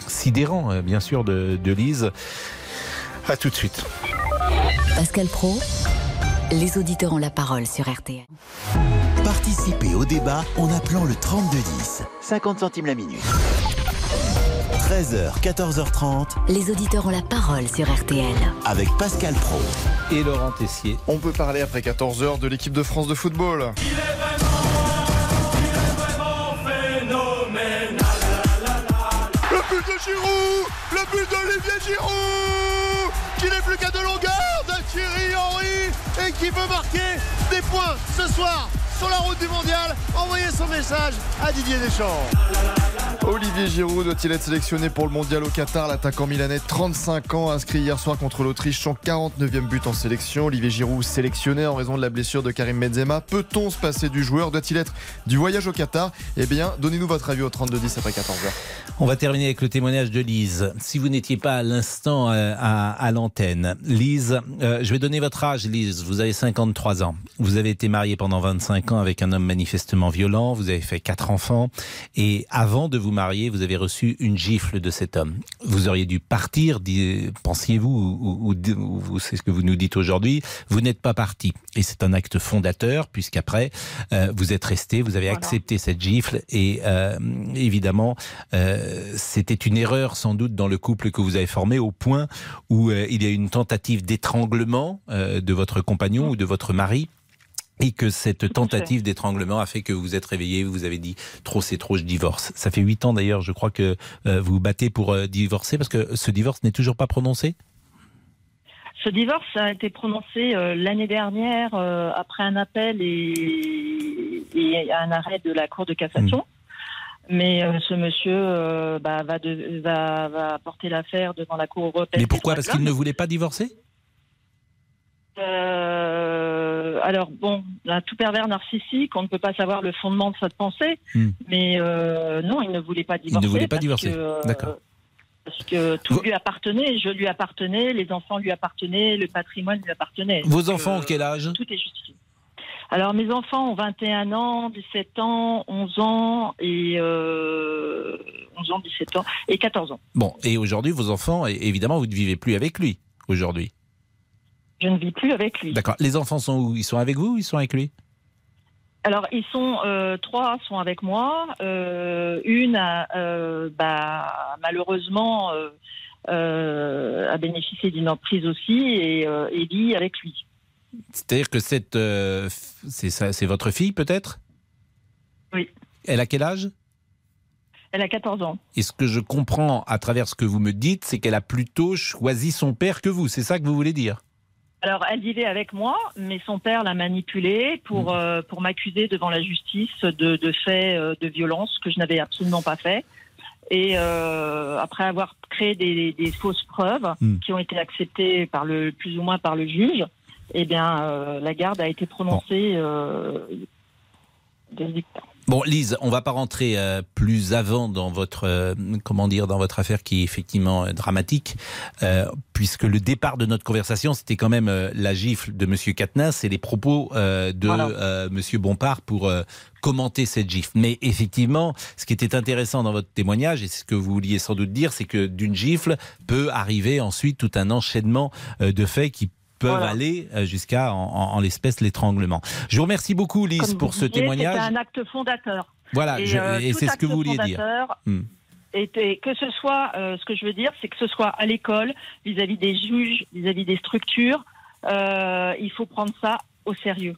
sidérant, euh, bien sûr, de, de Lise. À tout de suite. Pascal Pro, les auditeurs ont la parole sur RTL. Participez au débat en appelant le 3210. 50 centimes la minute. 13h, 14h30 Les auditeurs ont la parole sur RTL. avec Pascal Pro. Et Laurent Tessier. On peut parler après 14h de l'équipe de France de football. Le but de Giroud Le but d'Olivier Giroud Qui n'est plus qu'à de longueur de Thierry Henry et qui peut marquer des points ce soir sur la route du mondial. Envoyez son message à Didier Deschamps. Olivier Giroud doit-il être sélectionné pour le mondial au Qatar? L'attaquant milanais, 35 ans, inscrit hier soir contre l'Autriche, son 49e but en sélection. Olivier Giroud sélectionné en raison de la blessure de Karim Benzema. Peut-on se passer du joueur? Doit-il être du voyage au Qatar? Eh bien, donnez-nous votre avis au 32-10 après 14h. On va terminer avec le témoignage de Lise. Si vous n'étiez pas à l'instant euh, à, l'antenne, Lise, euh, je vais donner votre âge, Lise. Vous avez 53 ans. Vous avez été mariée pendant 25 ans avec un homme manifestement violent. Vous avez fait quatre enfants. Et avant de vous marier, vous avez reçu une gifle de cet homme. Vous auriez dû partir, pensiez-vous, ou, ou- ou- ou c'est ce que vous nous dites aujourd'hui. Vous n'êtes pas parti. Et c'est un acte fondateur, puisqu'après, euh, vous êtes resté, vous avez accepté cette gifle. Et euh, évidemment, euh, c'était une erreur sans doute dans le couple que vous avez formé, au point où il y a eu une tentative d'étranglement de votre compagnon ou de votre mari. Et que cette tentative d'étranglement a fait que vous vous êtes réveillé, vous avez dit trop c'est trop, je divorce. Ça fait huit ans d'ailleurs, je crois que euh, vous vous battez pour euh, divorcer parce que ce divorce n'est toujours pas prononcé? Ce divorce a été prononcé euh, l'année dernière après un appel et, et un arrêt de la Cour de cassation. Mais euh, ce monsieur euh, bah, va, de- va, va porter l'affaire devant la Cour européenne. Mais pourquoi? Parce qu'il ne voulait pas divorcer? Euh, alors bon, un tout pervers narcissique, on ne peut pas savoir le fondement de sa pensée, Hmm. mais euh, non, il ne voulait pas divorcer. voulait pas divorcer. euh, D'accord. Parce que tout lui appartenait, je lui appartenais, les enfants lui appartenaient, le patrimoine lui appartenait. Vos Donc, enfants ont quel âge? Tout est justifié. Alors mes enfants ont 21 ans, 17 ans, 11 ans et euh, 11 ans, 17 ans et 14 ans. Bon, et aujourd'hui, vos enfants, évidemment, vous ne vivez plus avec lui aujourd'hui. Je ne vis plus avec lui. D'accord. Les enfants sont où? Ils sont avec vous ou ils sont avec lui? Alors, ils sont euh, trois sont avec moi. Euh, une a euh, bah, malheureusement a bénéficié d'une emprise aussi et Ellie avec lui. C'est-à-dire que cette, c'est votre fille peut-être? Oui. Elle a quel âge? Elle a 14 ans. Et ce que je comprends à travers ce que vous me dites, c'est qu'elle a plutôt choisi son père que vous. C'est ça que vous voulez dire? Alors, elle vivait avec moi, mais son père l'a manipulée pour, euh, pour m'accuser devant la justice de, de faits euh, de violence que je n'avais absolument pas fait. Et euh, après avoir créé des, des fausses preuves Hmm. qui ont été acceptées par le plus ou moins par le juge, eh bien, euh, la garde a été prononcée. Euh, dictats. Bon, Lise, on va pas rentrer euh, plus avant dans votre euh, comment dire dans votre affaire qui est effectivement euh, dramatique, euh, puisque le départ de notre conversation c'était quand même euh, la gifle de Monsieur Katnas et les propos euh, de Voilà. euh, Monsieur Bompard pour euh, commenter cette gifle. Mais effectivement, ce qui était intéressant dans votre témoignage et ce que vous vouliez sans doute dire, c'est que d'une gifle peut arriver ensuite tout un enchaînement euh, de faits qui peuvent Voilà. aller euh, jusqu'à en, en- en l'espèce l'étranglement. Je vous remercie beaucoup Lise Comme pour ce disiez, témoignage. C'était un acte fondateur. Voilà, et, euh, et c'est ce que vous vouliez dire. Hmm. que ce soit, euh, ce que je veux dire, c'est que ce soit à l'école, vis-à-vis des juges, vis-à-vis des structures, euh, il faut prendre ça au sérieux.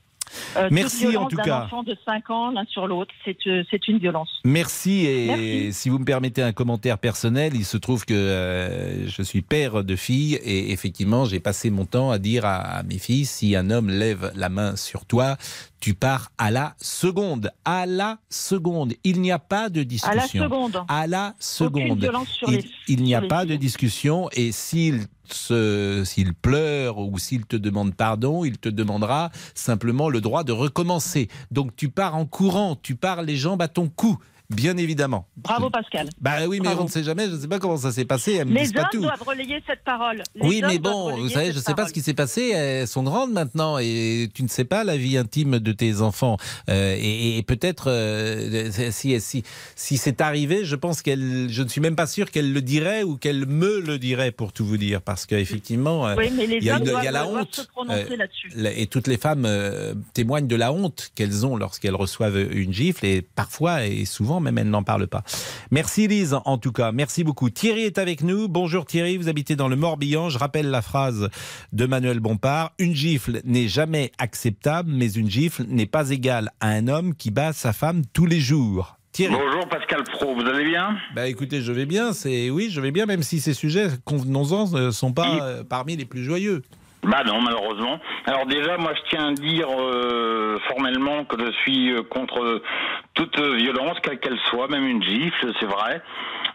Euh, Merci, en tout cas. enfant de 5 ans l'un sur l'autre, c'est euh, une violence. Merci et Merci. si vous me permettez un commentaire personnel, il se trouve que euh, je suis père de filles et effectivement j'ai passé mon temps à dire à, à mes filles si un homme lève la main sur toi, tu pars à la seconde, à la seconde. Il n'y a pas de discussion. À la seconde. À la seconde. Aucune violence sur il il n'y a pas de discussion et s'il s'il pleure ou s'il te demande pardon, il te demandera simplement le droit de recommencer. Donc tu pars en courant, tu pars les jambes à ton cou, bien évidemment. Bravo Pascal. Bah oui, mais Bravo. on ne sait jamais, je ne sais pas comment ça s'est passé, elles me Les pas hommes tout. doivent relayer cette parole. Les Oui, mais bon, vous savez, je ne sais pas ce qui s'est passé. Elles sont grandes maintenant et tu ne sais pas la vie intime de tes enfants. Euh, et et peut-être euh, si, si, si c'est arrivé, je pense qu'elle, je ne suis même pas sûr qu'elle le dirait ou qu'elle me le dirait pour tout vous dire, parce qu'effectivement, euh, Oui, il y a, une- y la honte. euh, Et toutes les femmes témoignent de la honte qu'elles ont lorsqu'elles reçoivent une gifle et parfois et souvent même elles n'en parlent pas. Merci Lise en tout cas, merci beaucoup. Thierry est avec nous. Bonjour Thierry, vous habitez dans le Morbihan. Je rappelle la phrase de Manuel Bompard. Une gifle n'est jamais acceptable, mais une gifle n'est pas égale à un homme qui bat sa femme tous les jours. Thierry. Bonjour Pascal Pro, vous allez bien? Bah écoutez, je vais bien, c'est oui, je vais bien, même si ces sujets, convenons-en, ne sont pas euh, parmi les plus joyeux. Bah non, malheureusement. Alors déjà, moi, je tiens à dire euh, formellement que je suis euh, contre toute violence, quelle qu'elle soit, même une gifle, c'est vrai.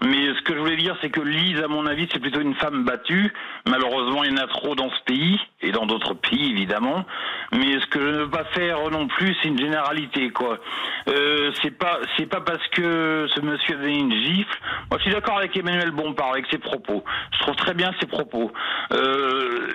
Mais ce que je voulais dire, c'est que Lise, à mon avis, c'est plutôt une femme battue. Malheureusement, il y en a trop dans ce pays et dans d'autres pays, évidemment. Mais ce que je ne veux pas faire non plus, c'est une généralité, quoi. Euh, c'est pas, c'est pas parce que ce monsieur a une gifle. Moi, je suis d'accord avec Emmanuel Bompard, avec ses propos. Je trouve très bien ses propos. Euh,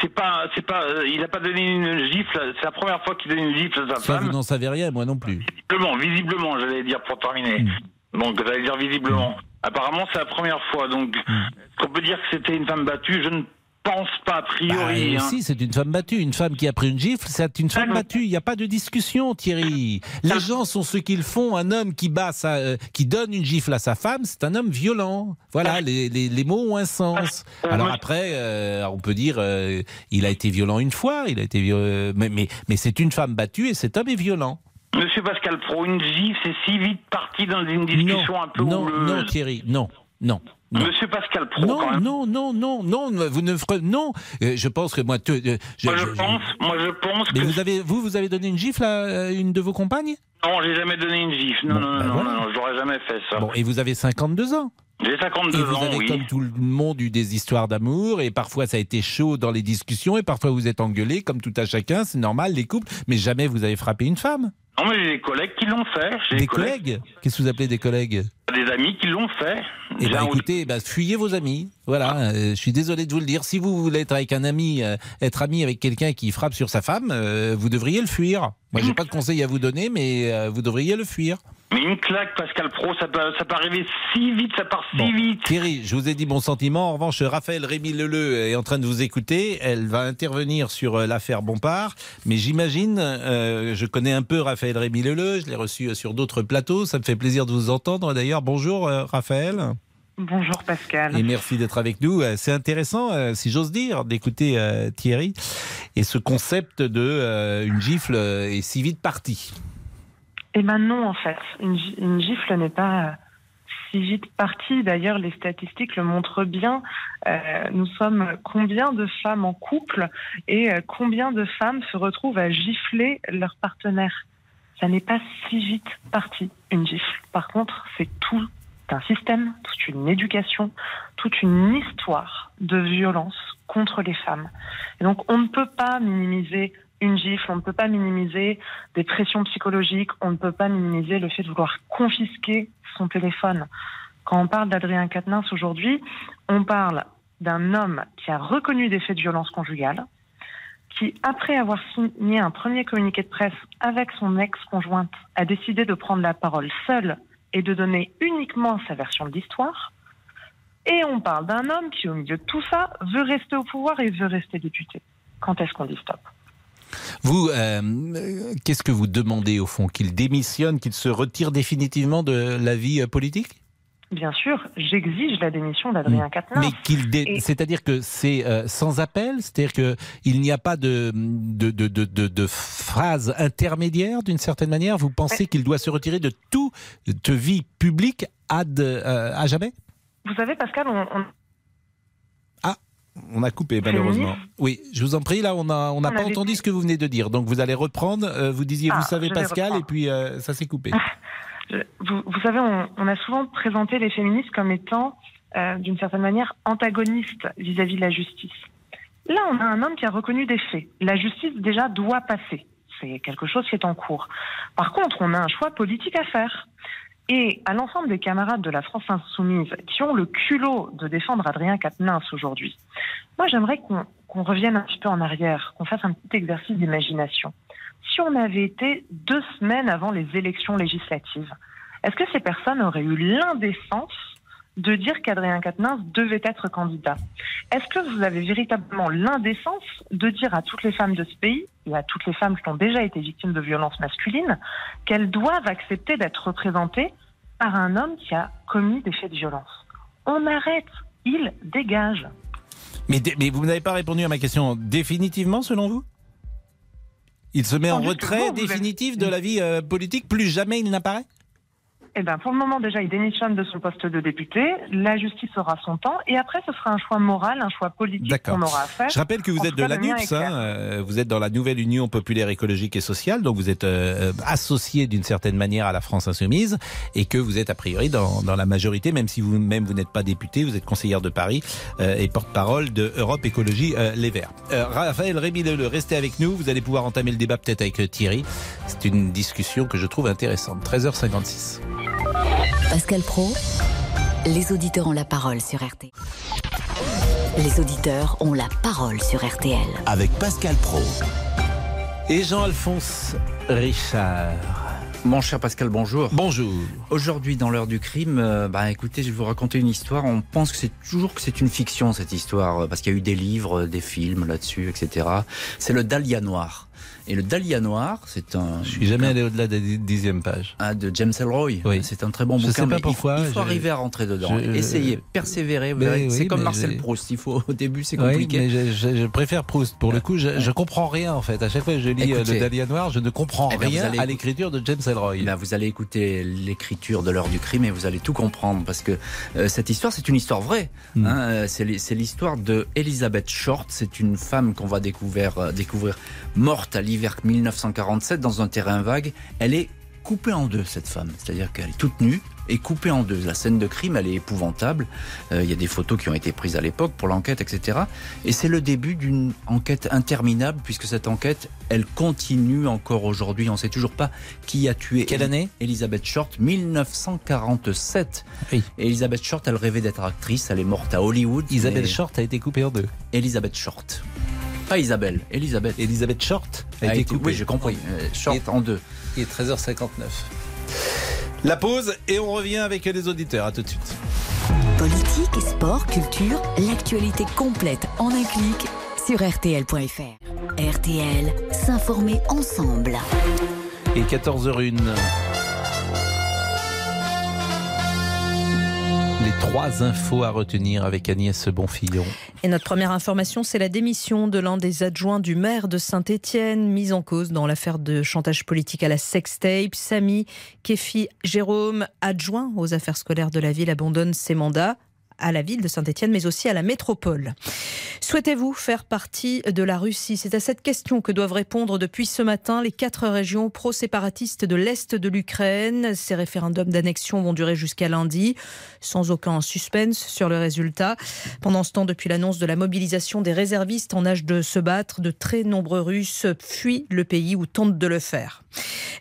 c'est pas, c'est pas, euh, il n'a pas donné une gifle. C'est la première fois qu'il donne une gifle à sa Ça, femme. vous n'en savez rien, moi non plus. Visiblement, visiblement, j'allais dire pour terminer. Donc, j'allais dire visiblement. Apparemment, c'est la première fois. Donc, est-ce qu'on peut dire que c'était une femme battue? Je ne pense pas, a priori. Bah, hein. Si, c'est une femme battue. Une femme qui a pris une gifle, c'est une femme battue. Il n'y a pas de discussion, Thierry. Les gens sont ce qu'ils font. Un homme qui bat sa, euh, qui donne une gifle à sa femme, c'est un homme violent. Voilà, les, les- les mots ont un sens. Alors après, euh, on peut dire, euh, il a été violent une fois, il a été, mais, mais, mais c'est une femme battue et cet homme est violent. Monsieur Pascal Pro, une gifle, c'est si vite parti dans une discussion un peu Non, houleuse. non, Thierry, non, non. Non. Monsieur Pascal Pro, Non, quand même. non, non, non, non, vous ne ferez, non. Euh, je pense que moi, euh, je, Moi, je je- pense, moi, je pense mais que. vous avez, vous, vous avez donné une gifle à euh, une de vos compagnes? Non, j'ai jamais donné une gifle. Non, non, non, non, non, non, j'aurais jamais fait ça. Bon, et vous avez 52 ans. J'ai 52 Et vous ans, avez, oui. comme tout le monde, eu des histoires d'amour, et parfois ça a été chaud dans les discussions, et parfois vous êtes engueulé, comme tout à chacun, c'est normal, les couples, mais jamais vous avez frappé une femme. Non, mais j'ai des collègues qui l'ont fait. J'ai Des collègues Qu'est-ce que vous appelez des collègues Des amis qui l'ont fait. Eh un- écoutez, ben, fuyez vos amis. Voilà, euh, je suis désolé de vous le dire. Si vous voulez être avec un ami, euh, être ami avec quelqu'un qui frappe sur sa femme, euh, vous devriez le fuir. Moi, j'ai pas de conseil à vous donner, mais vous devriez le fuir. Mais une claque, Pascal Pro, ça peut, ça peut arriver si vite, ça part si Bon, vite. Thierry, je vous ai dit mon sentiment. En revanche, Raphaël Rémy Leleu est en train de vous écouter. Elle va intervenir sur l'affaire Bompard. Mais j'imagine, je connais un peu Raphaël Rémy Leleu. Je l'ai reçu euh, sur d'autres plateaux. Ça me fait plaisir de vous entendre. D'ailleurs, bonjour euh, Raphaël. Bonjour Pascal. Et merci d'être avec nous. Euh, C'est intéressant, si j'ose dire, d'écouter Thierry et ce concept de une gifle est si vite partie. Eh ben non, en fait. Une, gi- une gifle n'est pas si vite partie. D'ailleurs, les statistiques le montrent bien. Euh, nous sommes combien de femmes en couple et combien de femmes se retrouvent à gifler leur partenaire? Ça n'est pas si vite parti, une gifle. Par contre, c'est tout un système, toute une éducation, toute une histoire de violence contre les femmes. Et donc, on ne peut pas minimiser une gifle, on ne peut pas minimiser des pressions psychologiques, on ne peut pas minimiser le fait de vouloir confisquer son téléphone. Quand on parle d'Adrien Quatennens aujourd'hui, on parle d'un homme qui a reconnu des faits de violence conjugale, qui, après avoir signé un premier communiqué de presse avec son ex-conjointe, a décidé de prendre la parole seul et de donner uniquement sa version de l'histoire. Et on parle d'un homme qui, au milieu de tout ça, veut rester au pouvoir et veut rester député. Quand est-ce qu'on dit stop? Vous, euh, qu'est-ce que vous demandez au fond? Qu'il démissionne, qu'il se retire définitivement de la vie euh, politique? Bien sûr, j'exige la démission d'Adrien Quatennens. Mais qu'il, dé- Et- c'est-à-dire que c'est euh, sans appel, c'est-à-dire que il n'y a pas de de, de, de, phase intermédiaire d'une certaine manière? Vous pensez qu'il doit se retirer de toute vie publique ad, euh, à jamais? Vous savez, Pascal, on, on- On a coupé malheureusement. Oui, je vous en prie. Là, on a on n'a pas entendu ce que vous venez de dire. Donc vous allez reprendre. euh, vous disiez, Ah, vous savez Pascal, et puis euh, ça s'est coupé. vous, vous savez, on, on a souvent présenté les féministes comme étant, euh, d'une certaine manière, antagonistes vis-à-vis de la justice. Là, on a un homme qui a reconnu des faits. La justice, déjà, doit passer. C'est quelque chose qui est en cours. Par contre, on a un choix politique à faire. Et à l'ensemble des camarades de la France insoumise qui ont le culot de défendre Adrien Quatennens aujourd'hui, moi j'aimerais qu'on qu'on revienne un petit peu en arrière, qu'on fasse un petit exercice d'imagination. Si on avait été deux semaines avant les élections législatives, est-ce que ces personnes auraient eu l'indécence de dire qu'Adrien Quatennens devait être candidat? Est-ce que vous avez véritablement l'indécence de dire à toutes les femmes de ce pays et à toutes les femmes qui ont déjà été victimes de violences masculines qu'elles doivent accepter d'être représentées par un homme qui a commis des faits de violence? On arrête, il dégage. Mais, vous n'avez pas répondu à ma question. Définitivement, selon vous? Il se met en retrait êtes- définitif de la vie euh, politique. Plus jamais il n'apparaît? Eh ben, pour le moment, déjà, il démissionne de son poste de député. La justice aura son temps. Et après, ce sera un choix moral, un choix politique qu'on aura à faire. Je rappelle que vous En êtes de cas, la le mien NUPS, est clair. hein, euh, vous êtes dans la nouvelle Union populaire écologique et sociale, donc vous êtes euh, associé d'une certaine manière à la France insoumise et que vous êtes a priori dans, dans la majorité, même si vous-même vous, n'êtes pas député, vous êtes conseillère de Paris euh, et porte-parole de Europe Écologie euh, Les Verts. Euh, Raphaël Rémy Leleu, restez avec nous, vous allez pouvoir entamer le débat peut-être avec euh, Thierry. C'est une discussion que je trouve intéressante. 13h56. Pascal Pro, les auditeurs ont la parole sur RTL. Les auditeurs ont la parole sur RTL. Avec Pascal Pro. Et Jean-Alphonse Richard. Mon cher Pascal, bonjour. Bonjour. Aujourd'hui, dans l'heure du crime, euh, bah, écoutez, je vais vous raconter une histoire. On pense que c'est toujours que c'est une fiction, cette histoire, euh, parce qu'il y a eu des livres, euh, des films là-dessus, etc. C'est le Dahlia Noir. Et le Dahlia Noir, c'est un. Je suis jamais allé au-delà de la dixième page. Ah, de James Elroy. Oui. C'est un très bon Je bouquin. sais pas mais il- pourquoi, Il faut arriver à rentrer dedans. je- Essayez, persévérer. oui, c'est comme Marcel Proust. Il faut, au début, c'est Oui, compliqué. mais je, préfère Proust. Pour le coup, je, je comprends rien en fait. À chaque fois que je lis euh, Écoutez. le Dahlia Noir, je ne comprends Eh ben, rien allez à l'écriture de James Elroy. Eh ben, vous allez écouter l'écriture de l'heure du crime et vous allez tout comprendre parce que euh, cette histoire, c'est une histoire vraie. Mm. hein. Euh, c'est l'hi- c'est l'histoire de Elizabeth Short. C'est une femme qu'on va découvrir, euh, découvrir morte à l'hiver 1947 dans un terrain vague. Elle est coupée en deux, cette femme. C'est-à-dire qu'elle est toute nue et coupée en deux. La scène de crime, elle est épouvantable. Euh, Il y a des photos qui ont été prises à l'époque pour l'enquête, etc. Et c'est le début d'une enquête interminable puisque cette enquête, elle continue encore aujourd'hui. On ne sait toujours pas qui a tué. Quelle année? Elizabeth Short, 1947. Oui. Et Elizabeth Short, elle rêvait d'être actrice. Elle est morte à Hollywood. Mais- Short a été coupée en deux. Elizabeth Short. Pas Isabelle, Elisabeth. Elisabeth Short a, A été été- coupée. oui, j'ai compris. Euh, Short en deux. Il est 13h59. La pause et on revient avec les auditeurs. À tout de suite. Politique, sport, culture, l'actualité complète en un clic sur RTL.fr. RTL, s'informer ensemble. Et 14h01. Les trois infos à retenir avec Agnès Bonfillon. Et notre première information, c'est la démission de l'un des adjoints du maire de Saint-Étienne, mis en cause dans l'affaire de chantage politique à la sextape. Samy Kefi Jérôme, adjoint aux affaires scolaires de la ville, abandonne ses mandats à la ville de Saint-Étienne, mais aussi à la métropole. Souhaitez-vous faire partie de la Russie? C'est à cette question que doivent répondre depuis ce matin les quatre régions pro-séparatistes de l'Est de l'Ukraine. Ces référendums d'annexion vont durer jusqu'à lundi, sans aucun suspense sur le résultat. Pendant ce temps, depuis l'annonce de la mobilisation des réservistes en âge de se battre, de très nombreux Russes fuient le pays ou tentent de le faire.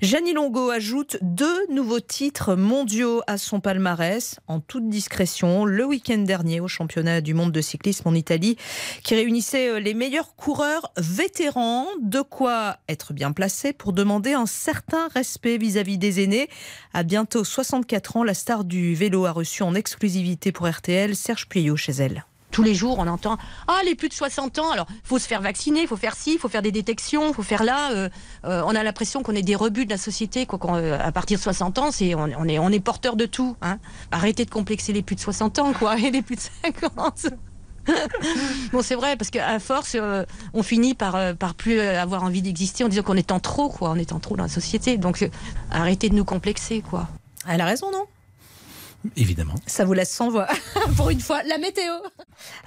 Gianni Longo ajoute deux nouveaux titres mondiaux à son palmarès, en toute discrétion, le week-end dernier au championnat du monde de cyclisme en Italie, qui réunissait euh, les meilleurs coureurs vétérans, de quoi être bien placé pour demander un certain respect vis-à-vis des aînés. À bientôt 64 ans, la star du vélo a reçu en exclusivité pour RTL Serge Puyot chez elle. Tous les jours, on entend Ah, les plus de 60 ans, alors faut se faire vacciner, faut faire ci, faut faire des détections, faut faire là. euh, euh, on a l'impression qu'on est des rebuts de la société. Quoi, euh, à partir de 60 ans, c'est, on, on est, on est porteur de tout. Hein. Arrêtez de complexer les plus de 60 ans, quoi, et les plus de 50. bon, c'est vrai, parce qu'à force, euh, on finit par, euh, par plus euh, avoir envie d'exister en disant qu'on est en trop, quoi, on est en trop dans la société. Donc, euh, arrêtez de nous complexer, quoi. Elle a raison, non? Évidemment. Ça vous laisse sans voix. Pour une fois, la météo.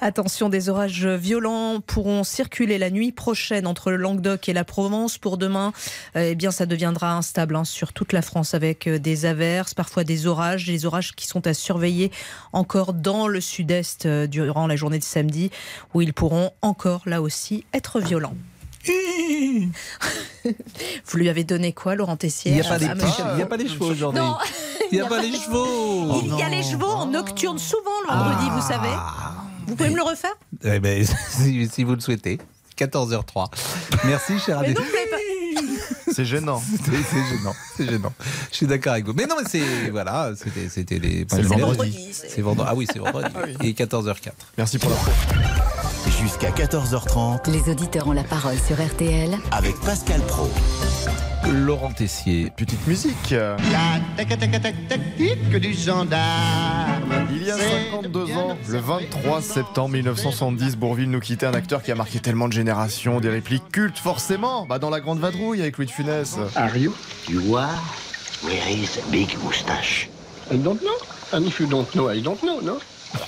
Attention, des orages violents pourront circuler la nuit prochaine entre le Languedoc et la Provence. Pour demain, euh, eh bien, ça deviendra instable hein, sur toute la France avec euh, des averses, parfois des orages, des orages qui sont à surveiller encore dans le sud-est euh, durant la journée de samedi, où ils pourront encore là aussi être violents. Vous lui avez donné quoi, Laurent Tessier Il n'y a, pas Ah, les- monsieur il y a pas les chevaux aujourd'hui. Non. Il n'y a pas les chevaux. Il y a les chevaux en nocturne souvent le vendredi, vous savez. Vous pouvez me le refaire Eh ben, si, si vous le souhaitez. 14h03. Merci, cher Mais Adé. C'est gênant. C'est gênant, c'est gênant. Je suis d'accord avec vous. Mais non, mais c'est voilà, c'était c'était les. C'est vendredi. C'est vendredi. Ah oui, c'est vendredi. Il est 14h04. Merci pour l'info. Jusqu'à 14h30 Les auditeurs ont la parole sur RTL avec Pascal Pro. Laurent Tessier. Petite musique. La tactique du gendarme. Il y a 52 ans, le 23 septembre 1970, Bourville nous quittait un acteur qui a marqué tellement de générations, des répliques cultes forcément, bah dans La Grande Vadrouille avec Louis de Funès. Are you? You are? Where is Big Moustache? I don't know. And if you don't know, I don't know, no?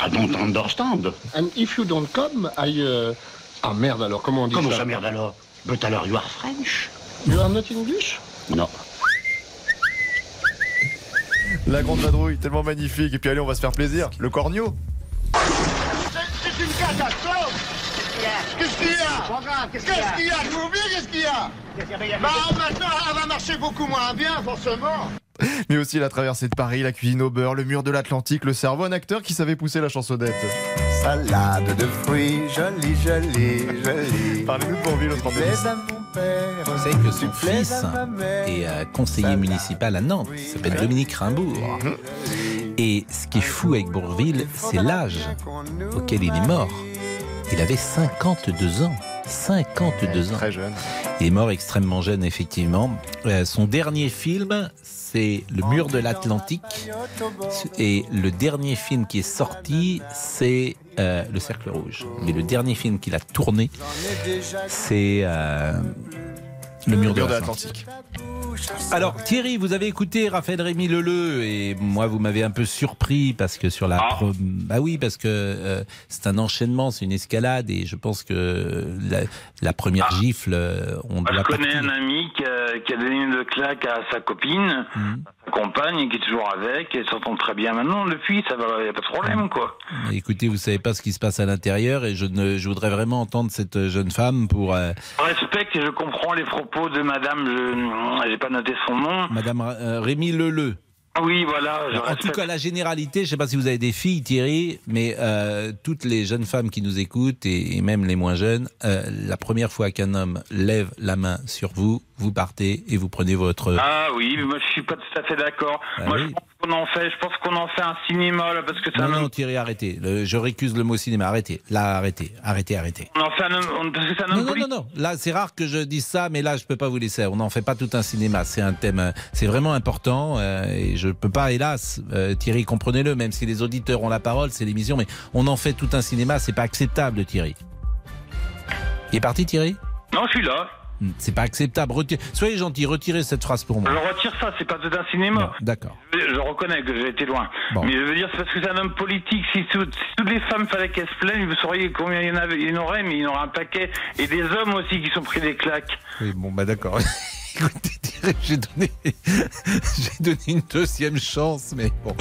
I don't understand. And if you don't come, I... uh, Ah merde alors, comment on dit Comment ça ça, merde alors? But alors, you are French. You are not English? Non. La grande vadrouille, tellement magnifique. Et puis allez, on va se faire plaisir. Le cornio. C'est une catastrophe! Qu'est-ce qu'il y a? Qu'est-ce qu'il y a? Tu oublies qu'est-ce qu'il y a? Bah maintenant, elle va marcher beaucoup moins bien, forcément Mais aussi la traversée de Paris, la cuisine au beurre, le mur de l'Atlantique, le cerveau, un acteur qui savait pousser la chansonnette. Salade de fruits, jolie, jolie, jolie. Parlez-nous de Bourville au 32. Plaise à mon père. Vous savez que son fils est euh, conseiller municipal à Nantes. Il s'appelle Dominique Rimbourg. Et ce qui est fou avec Bourville, c'est l'âge auquel il est mort. Il avait 52 ans. 52 ans. Très jeune. Il est mort extrêmement jeune, effectivement. Euh, son dernier film, c'est Le mur de l'Atlantique. Et le dernier film qui est sorti, c'est euh, Le Cercle Rouge. Mais le dernier film qu'il a tourné, c'est euh, Le mur de l'Atlantique. Alors Thierry, vous avez écouté Raphaël Rémy Leleu et moi vous m'avez un peu surpris parce que sur la pro- bah oui parce que euh, c'est un enchaînement, c'est une escalade et je pense que la, la première gifle euh, on Moi, doit je connais un ami qui a, qui a donné une claque à sa copine, Mhm. à sa compagne, qui est toujours avec, et s'entend très bien maintenant. Depuis, ça va, y a pas de problème, quoi. Écoutez, vous savez pas ce qui se passe à l'intérieur et je ne je voudrais vraiment entendre cette jeune femme pour euh, Je respecte et je comprends les propos de madame, je, j'ai pas noté son nom. madame euh, Rémy Leleu. Oui, voilà, je En tout cas, la généralité, je ne sais pas si vous avez des filles, Thierry, mais euh, toutes les jeunes femmes qui nous écoutent, et, et même les moins jeunes, euh, la première fois qu'un homme lève la main sur vous, vous partez et vous prenez votre... Ah oui, mais moi je suis pas tout à fait d'accord. Ah moi oui. je pense qu'on en fait, je pense qu'on en fait un cinéma là, parce que ça Non, non, Thierry, arrêtez. Le- je récuse le mot cinéma. Arrêtez. Là, arrêtez. Arrêtez, arrêtez. on en fait un homme, parce que homme Non, non, non, non. Là, c'est rare que je dise ça, mais là, je peux pas vous laisser. On n'en fait pas tout un cinéma. C'est un thème, euh, c'est vraiment important, euh, et je peux pas, hélas, euh, Thierry, comprenez-le. Même si les auditeurs ont la parole, c'est l'émission, mais on en fait tout un cinéma. C'est pas acceptable, Thierry. Il est parti, Thierry? Non, je suis là. Hmm, C'est pas acceptable. Soyez gentil, retirez cette phrase pour moi. Je retire ça, c'est pas un cinéma. D'accord. Je, je reconnais que j'ai été loin. Bon. Mais je veux dire, c'est parce que c'est un homme politique. Si, tout- si toutes les femmes fallait qu'elles se plaignent, vous sauriez combien il y en avait. Il y en aurait, mais il y en aura un paquet. Et des hommes aussi qui sont pris des claques. Oui, bon, bah d'accord. Écoutez, j'ai donné, j'ai donné une deuxième chance, mais bon.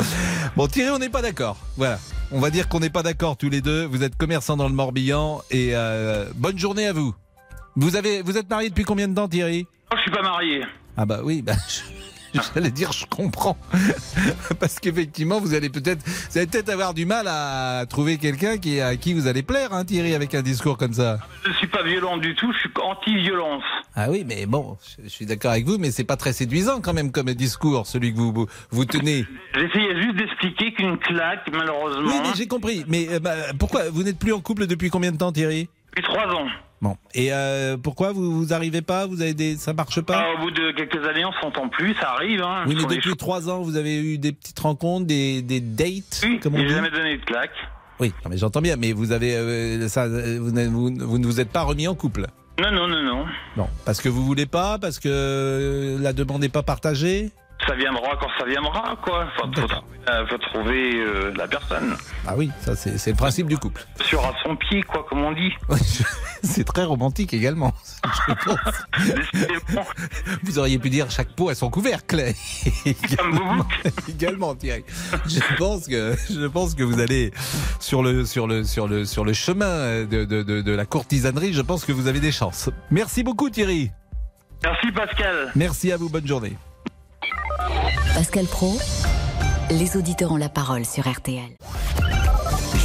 Bon, Thierry, on n'est pas d'accord. Voilà. On va dire qu'on n'est pas d'accord tous les deux. Vous êtes commerçant dans le Morbihan et euh, bonne journée à vous. Vous avez, vous êtes marié depuis combien de temps, Thierry? Non, je suis pas marié. Ah bah oui, bah, je- j'allais dire, je comprends, parce qu'effectivement, vous allez peut-être, vous allez peut-être avoir du mal à trouver quelqu'un qui à qui vous allez plaire, hein, Thierry, avec un discours comme ça. Je suis pas violent du tout. Je suis anti-violence. Ah oui, mais bon, je, je suis d'accord avec vous, mais c'est pas très séduisant quand même comme discours, celui que vous vous, vous tenez. J'essayais juste d'expliquer qu'une claque, malheureusement. Oui, mais j'ai compris. Mais euh, bah, pourquoi vous n'êtes plus en couple depuis combien de temps, Thierry? Depuis trois ans. Bon. Et euh, pourquoi vous vous arrivez pas? Vous avez des, ça marche pas? Ah, au bout de quelques années, on s'entend plus. Ça arrive. Hein. Oui, mais depuis trois ans, vous avez eu des petites rencontres, des, des dates, on J'ai jamais donné de claque. Oui, non, mais j'entends bien. Mais vous avez, euh, ça, euh, vous, vous, vous ne vous êtes pas remis en couple? Non, non, non, non. Non, parce que vous voulez pas, parce que euh, la demande n'est pas partagée? Ça viendra quand ça viendra, quoi. Faut, faut trouver, euh, faut trouver, euh, la personne. Ah oui, ça c'est le principe du couple. Sur à son pied, quoi, comme on dit. C'est très romantique également. je pense. Vous auriez pu dire chaque peau à son couvercle. également, également, Thierry. Je pense que je pense que vous allez sur le sur le sur le sur le chemin de, de, de, de la courtisanerie. Je pense que vous avez des chances. Merci beaucoup, Thierry. Merci, Pascal. Merci à vous. Bonne journée. Pascal Pro, les auditeurs ont la parole sur RTL.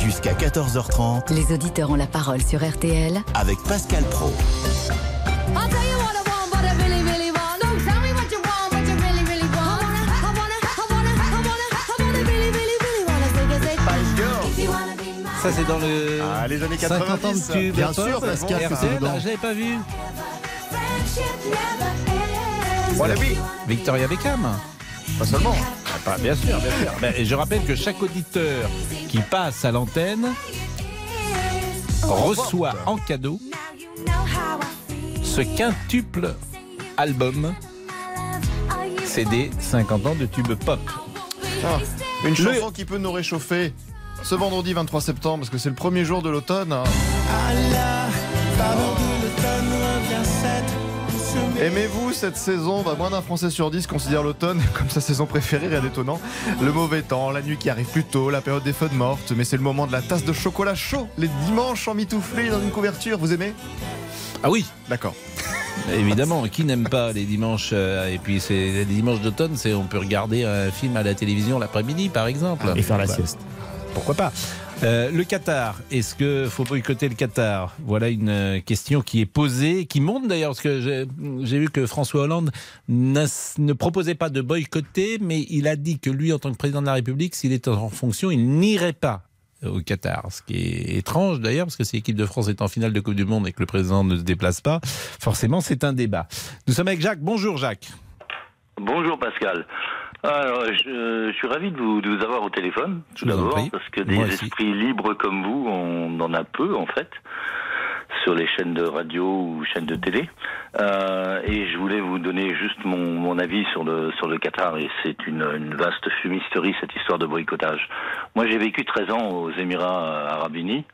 Jusqu'à 14h30 Les auditeurs ont la parole sur RTL avec Pascal Pro. Ça c'est dans le Ah, les années 50 ans 90. de tube Bien sûr, Pascal, que c'est. J'avais pas vu. Victoria Beckham. Pas seulement. Ah, pas- bien sûr, bien sûr. Ben, et je rappelle que chaque auditeur qui passe à l'antenne reçoit en cadeau ce quintuple album CD 50 ans de tube pop. Ah, une chanson qui peut nous réchauffer ce vendredi 23 septembre, parce que c'est le premier jour de l'automne. hein. Aimez-vous cette saison? Bah, Moins d'un Français sur 10 considère l'automne comme sa saison préférée, rien d'étonnant. Le mauvais temps, la nuit qui arrive plus tôt, la période des feux de morte, mais c'est le moment de la tasse de chocolat chaud, les dimanches emmitouflés dans une couverture, vous aimez? Ah oui D'accord. Évidemment, qui n'aime pas les dimanches euh, Et puis c'est les dimanches d'automne, c'est on peut regarder un film à la télévision l'après-midi, par exemple. Et faire la sieste. Pourquoi pas? Euh, le Qatar, est-ce que faut boycotter le Qatar? Voilà une euh, question qui est posée, qui monte d'ailleurs, parce que j'ai- vu que François Hollande ne proposait pas de boycotter, mais il a dit que lui, en tant que président de la République, s'il était en fonction, il n'irait pas au Qatar. Ce qui est étrange d'ailleurs, parce que si l'équipe de France est en finale de Coupe du Monde et que le président ne se déplace pas, forcément c'est un débat. Nous sommes avec Jacques. Bonjour Jacques. Bonjour Pascal. Alors, je, je suis ravi de vous, de vous avoir au téléphone, tout d'abord, parce que des Moi aussi. esprits libres comme vous, on en a peu en fait, sur les chaînes de radio ou chaînes de télé. Euh, et je voulais vous donner juste mon, mon avis sur le, sur le Qatar, et c'est une, une vaste fumisterie cette histoire de boycottage. Moi j'ai vécu 13 ans aux Émirats Arabes Unis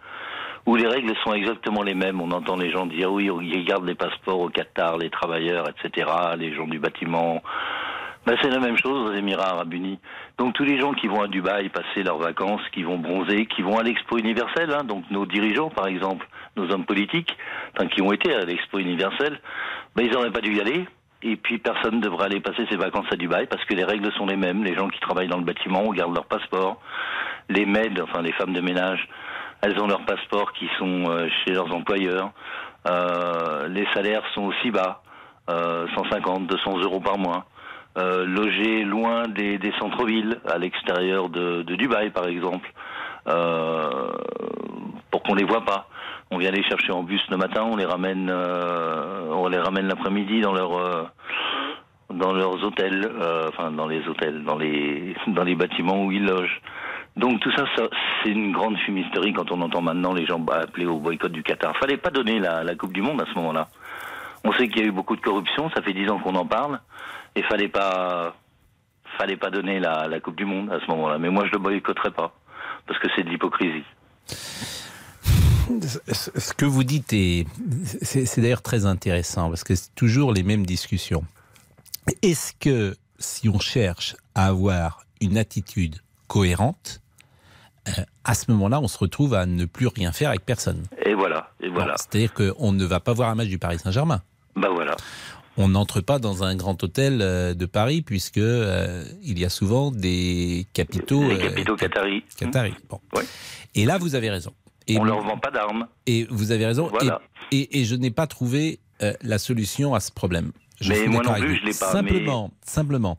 où les règles sont exactement les mêmes. On entend les gens dire oui, ils gardent les passeports au Qatar, les travailleurs, etc., les gens du bâtiment. Ben, c'est la même chose aux Émirats Arabes Unis. Donc tous les gens qui vont à Dubaï passer leurs vacances, qui vont bronzer, qui vont à l'Expo universelle, hein, donc nos dirigeants par exemple, nos hommes politiques, qui ont été à l'Expo universelle, ben, ils n'auraient pas dû y aller. Et puis personne ne devrait aller passer ses vacances à Dubaï parce que les règles sont les mêmes. Les gens qui travaillent dans le bâtiment gardent leur passeport. Les maids, enfin les femmes de ménage, elles ont leur passeport qui sont euh, chez leurs employeurs. Euh, les salaires sont aussi bas, euh, 150, 200 euros par mois. Euh, logés loin des, des centres-villes, à l'extérieur de, de Dubaï par exemple, euh, pour qu'on les voit pas. On vient les chercher en bus le matin, on les ramène, euh, on les ramène l'après-midi dans leur euh, dans leurs hôtels, euh, enfin dans les hôtels, dans les dans les bâtiments où ils logent. Donc tout ça, ça c'est une grande fumisterie quand on entend maintenant les gens bah, appeler au boycott du Qatar. Fallait pas donner la, la Coupe du Monde à ce moment-là. On sait qu'il y a eu beaucoup de corruption, ça fait dix ans qu'on en parle, et fallait pas fallait pas donner la, la Coupe du Monde à ce moment-là. Mais moi je le boycotterai pas parce que c'est de l'hypocrisie. Ce que vous dites est, c'est c'est d'ailleurs très intéressant parce que c'est toujours les mêmes discussions. Est-ce que si on cherche à avoir une attitude cohérente, euh, à ce moment-là, on se retrouve à ne plus rien faire avec personne? Et voilà, et voilà. C'est-à-dire qu'on ne va pas voir un match du Paris Saint-Germain. Bah voilà. On n'entre pas dans un grand hôtel euh, de Paris puisque euh, il y a souvent des capitaux, euh, capitaux qataris. qataris. Bon. Et là, vous avez raison. Et on leur vend pas d'armes. Et vous avez raison. Voilà. Et, et- et je n'ai pas trouvé la solution à ce problème. Je Mais suis moi d'accord non avec plus, vous. je l'ai pas, Simplement, simplement,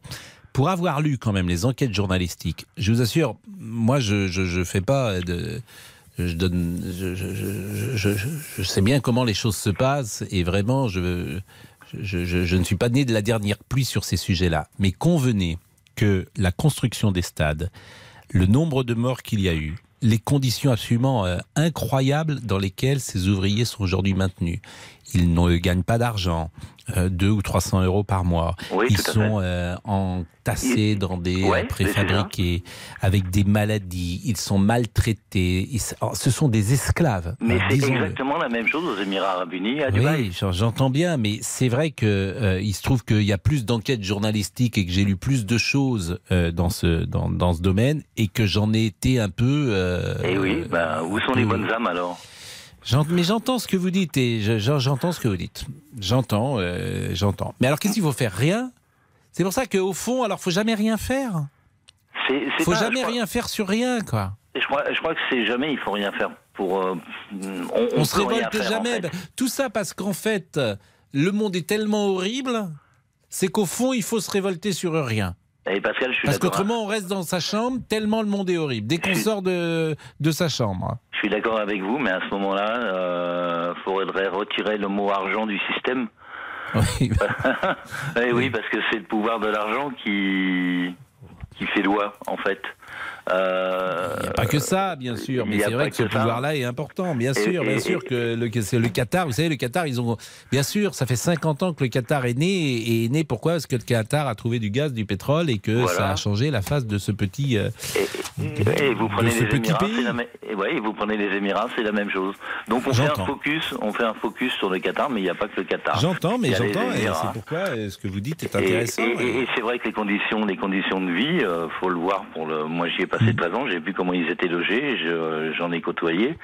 pour avoir lu quand même les enquêtes journalistiques, je vous assure, moi, je je, je fais pas de. Je donne, je, je, sais bien comment les choses se passent et vraiment, je, je, je- je ne suis pas né de la dernière pluie sur ces sujets-là. Mais convenez que la construction des stades, le nombre de morts qu'il y a eu, les conditions absolument euh, incroyables dans lesquelles ces ouvriers sont aujourd'hui maintenus. Ils ne gagnent pas d'argent, euh, 2 ou 300 euros par mois. Oui, Ils sont euh, entassés dans des Ouais, euh, mais préfabriqués, avec des maladies. Ils sont maltraités. Ils- oh, ce sont des esclaves. Mais euh, c'est exactement la même chose aux Émirats Arabes Unis, à Dubaï. Oui, j'en- j'entends bien, mais c'est vrai que euh, il se trouve qu'il y a plus d'enquêtes journalistiques et que j'ai lu plus de choses euh, dans ce dans, dans ce domaine et que j'en ai été un peu. Et oui, ben, où sont les bonnes âmes alors? Mais j'entends ce que vous dites et je- j'en- j'entends ce que vous dites. J'entends, euh, j'entends. Mais alors qu'est-ce qu'il faut faire? Rien? C'est pour ça qu'au fond, alors faut jamais rien faire? C'est Faut pas- jamais crois- rien faire sur rien, quoi. Je crois, je crois que c'est jamais, il faut rien faire pour. euh, on, On, se révolte faire, en jamais. fait. Tout ça parce qu'en fait, le monde est tellement horrible, c'est qu'au fond, il faut se révolter sur rien. Et Pascal, je suis Parce d'accord. qu'autrement, on reste dans sa chambre tellement le monde est horrible. Dès qu'on sort de, de sa chambre. Je suis d'accord avec vous, mais à ce moment-là, euh, faudrait retirer le mot argent du système. Oui. Eh oui, parce que c'est le pouvoir de l'argent qui qui fait loi, en fait. Euh, Il n'y a pas que ça, bien sûr, mais c'est vrai que ce que pouvoir-là est important, bien Et- sûr, bien sûr que le, que le Qatar, vous savez, le Qatar, ils ont, bien sûr, ça fait 50 ans que le Qatar est né, et est né. Pourquoi? Parce que le Qatar a trouvé du gaz, du pétrole, et que Voilà. ça a changé la face de ce petit, euh, Et vous prenez les Émirats, c'est la même- et ouais, et vous prenez les Émirats, c'est la même chose. Donc on fait un focus, on fait un focus sur le Qatar, mais il n'y a pas que le Qatar. J'entends, mais j'entends, et c'est pourquoi euh, ce que vous dites est intéressant. et- et- et c'est vrai que les conditions, les conditions de vie, euh, faut le voir. Pour le, moi, j'y ai passé Mm. 13 ans, j'ai vu comment ils étaient logés, je- j'en ai côtoyé.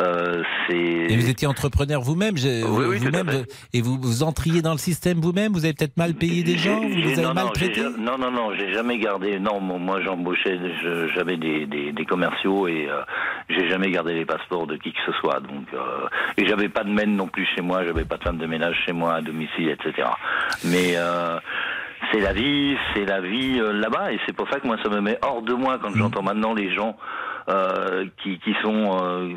Euh. Et vous étiez entrepreneur vous-même, Oui, oui, vous- et vous, vous entriez dans le système vous-même. Vous avez peut-être mal payé des gens, vous les avez non, maltraités. ja- non, non, non, j'ai jamais gardé. Non, moi, j'embauchais, je- j'avais des, des, commerciaux et euh, j'ai jamais gardé les passeports de qui que ce soit. Donc, euh, et j'avais pas de mène non plus chez moi, j'avais pas de femme de ménage chez moi à domicile, etc. Mais euh, c'est la vie, c'est la vie là-bas, et c'est pour ça que moi, ça me met hors de moi quand j'entends maintenant les gens euh, qui, qui sont euh,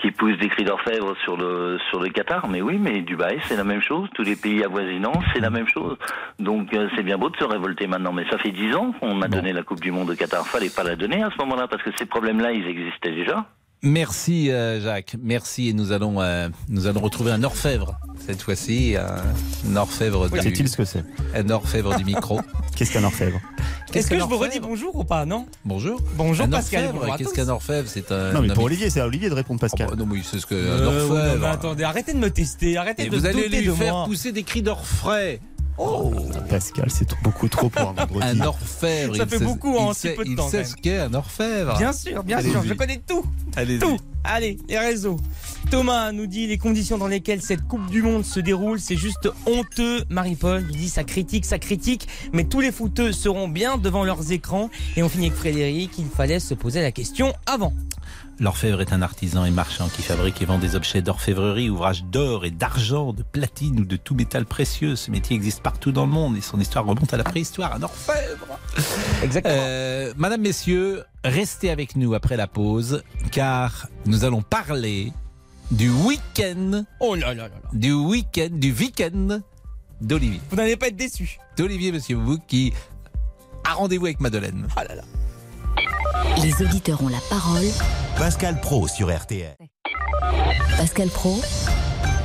qui poussent des cris d'orfèvre sur le sur le Qatar. Mais oui, mais Dubaï, c'est la même chose. Tous les pays avoisinants, c'est la même chose. Donc euh, c'est bien beau de se révolter maintenant, mais ça fait dix ans qu'on a donné la Coupe du Monde au Qatar. Fallait pas la donner à ce moment-là parce que ces problèmes-là, ils existaient déjà. Merci euh, Jacques, merci. Et nous allons, euh, nous allons retrouver un orfèvre cette fois-ci, un orfèvre. du- Sait-il ce que c'est Un orfèvre du micro. Qu'est-ce qu'un orfèvre Est-ce que je vous redis bonjour ou pas, non Bonjour. Bonjour un Pascal. orfèvre, Qu'est-ce qu'un orfèvre? C'est un. Non, mais pour Olivier, c'est à Olivier de répondre, Pascal. Oh, non, mais c'est ce que Euh, un orfèvre. mais attendez, arrêtez de me tester, arrêtez Et de vous allez lui de faire moi. pousser des cris d'orfraie. Oh, Pascal, c'est beaucoup trop pour un vendredi. Un orfèvre. Ça il fait sait- beaucoup en il si sait- peu de il temps, sait quand ce qu'est un orfèvre. Bien sûr, bien sûr, je connais tout. Allez-y. Tout. Allez, les réseaux. Thomas nous dit les conditions dans lesquelles cette Coupe du Monde se déroule, c'est juste honteux. Marie-Paul nous dit ça critique, ça critique, mais tous les footeux seront bien devant leurs écrans. Et on finit avec Frédéric, il fallait se poser la question avant. L'orfèvre est un artisan et marchand qui fabrique et vend des objets d'orfèvrerie, ouvrages d'or et d'argent, de platine ou de tout métal précieux. Ce métier existe partout dans le monde et son histoire remonte à la préhistoire. Un orfèvre Exactement. Euh, Madame, Messieurs, restez avec nous après la pause car nous allons parler du week-end. Oh là là là là. Du week-end, du week-end d'Olivier. Vous n'allez pas être déçus. D'Olivier, monsieur vous qui a rendez-vous avec Madeleine. Ah là là. Les auditeurs ont la parole. Pascal Pro sur RTL. Pascal Pro,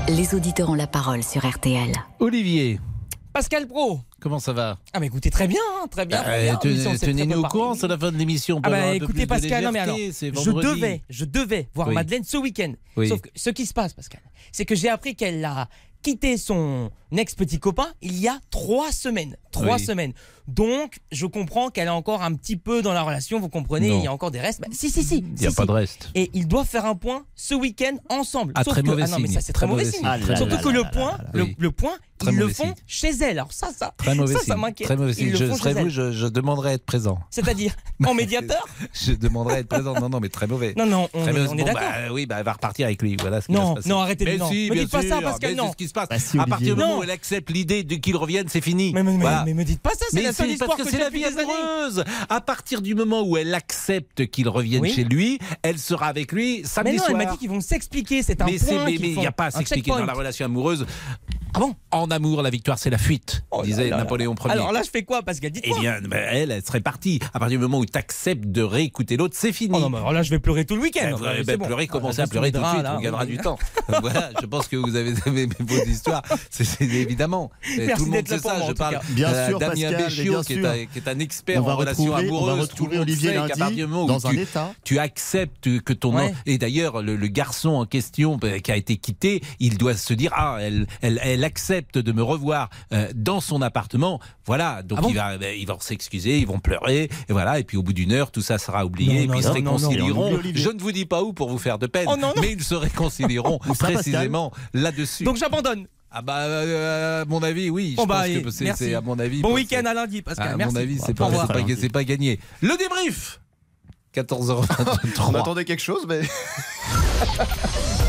les auditeurs ont la parole sur RTL. Olivier, Pascal Pro. comment ça va? Ah mais écoutez très bien, hein, très bien. très Euh, bien. Tenez-nous au courant, c'est la fin de l'émission. Ah bah écoutez Pascal, non mais alors, je devais, je devais voir Oui. Madeleine ce week-end. Oui. Sauf que ce qui se passe, Pascal, c'est que j'ai appris qu'elle a quitté son ex-petit copain il y a trois semaines. Trois Oui. semaines. Donc, je comprends qu'elle est encore un petit peu dans la relation, vous comprenez, Non. il y a encore des restes. Bah, si, si, si. Il n'y a si, pas de reste. Et ils doivent faire un point ce week-end ensemble. Ah, Sauf très que- mauvais ah non, mais signe. ça c'est très, mauvais signe. Ah là Surtout là que là le point, là là. le, Oui. le point, Très ils le font signe. chez elle. Alors ça, ça, Très mauvais ça, ça signe. m'inquiète. Très mauvais signe. Je serais vous, je, je demanderais à être présent. C'est-à-dire en médiateur Je demanderais à être présent. Non, non, mais très mauvais. Non, non, on Très est, d'accord. bah, oui, bah, elle va repartir avec lui. Voilà ce qui va se passer. non, arrêtez de- mais non. Bien dites pas ça, sûr, Pascal, mais non. C'est ce qui se passe. Bah, à partir du moment Non. Où elle accepte l'idée de qu'il revienne, c'est fini. Mais, mais, mais- Voilà. mais me dites pas ça, c'est la seule c'est histoire parce que que c'est la vie amoureuse. À partir du moment où elle accepte qu'il revienne Oui. chez lui, elle sera avec lui samedi Mais non, elle soir. m'a dit qu'ils vont s'expliquer, c'est un mais point mais- il n'y a pas à s'expliquer dans la relation amoureuse. Ah bon En amour, la victoire, c'est la fuite, Oh disait là là. Napoléon Ier. Alors là, je fais quoi, Pascal? Eh Dites-moi. bien, ben, elle, elle serait partie. À partir du moment où tu acceptes de réécouter l'autre, c'est fini. Oh non, mais alors là, je vais pleurer tout le week-end. Ben, ben, ben, bon. pleurer, Ah, commencez là, à pleurer tout de suite, là, on gagnera oui. du temps. voilà, je pense que vous avez aimé vos histoires. C'est c'est évidemment. Merci tout le monde d'être là sait ça. moi, Je parle. Bien euh, sûr, Damien Béchiot, bien qui est, un, qui est un expert en relations retrouver- on va amoureuses. retrouver Tout le monde Olivier sait qu'à lundi partir du moment où dans un tu, état. tu acceptes que ton et d'ailleurs le, le garçon en question ben, qui a été quitté, il doit se dire ah elle elle, accepte de me revoir euh, dans son appartement. Voilà, donc Ah bon il va ben, ils vont s'excuser, ils vont pleurer et voilà et puis au bout d'une heure tout ça sera oublié Non, et non, puis ils se non, non, non. réconcilieront. Je ne vous dis pas où pour vous faire de peine, Oh, non, non. mais ils se réconcilieront précisément là-dessus. Donc j'abandonne. ah bah euh, à mon avis oui, Bon, je bah, pense et que c'est merci. c'est à mon avis Bon week-end à lundi, Pascal. à Merci. mon avis, c'est pas, pas, c'est pas gagné. Le débrief 14h23. On attendait quelque chose, mais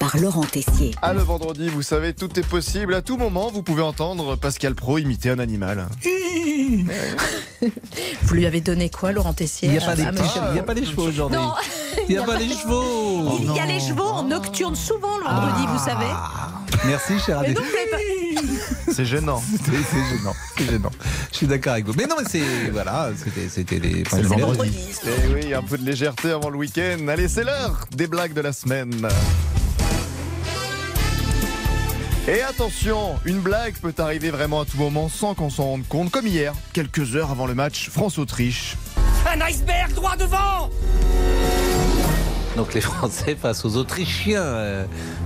par Laurent Tessier. ah, le vendredi, vous savez, tout est possible. À tout moment, vous pouvez entendre Pascal Pro imiter un animal. Vous lui avez donné quoi, Laurent Tessier Il n'y a, pas à- à il y a pas les chevaux aujourd'hui. Il n'y a pas les chevaux. Il y a les chevaux en nocturne souvent le vendredi, vous savez. Merci, cher Adé. C'est gênant. C'est c'est gênant. C'est gênant. Je suis d'accord avec vous. Mais non, mais c'est. Voilà, c'était c'était les. C'est le vendredi. Eh oui, un peu de légèreté avant le week-end. Allez, c'est l'heure des blagues de la semaine. Et attention, une blague peut arriver vraiment à tout moment sans qu'on s'en rende compte, comme hier, quelques heures avant le match France-Autriche. Un iceberg droit devant Donc les Français face aux Autrichiens, euh,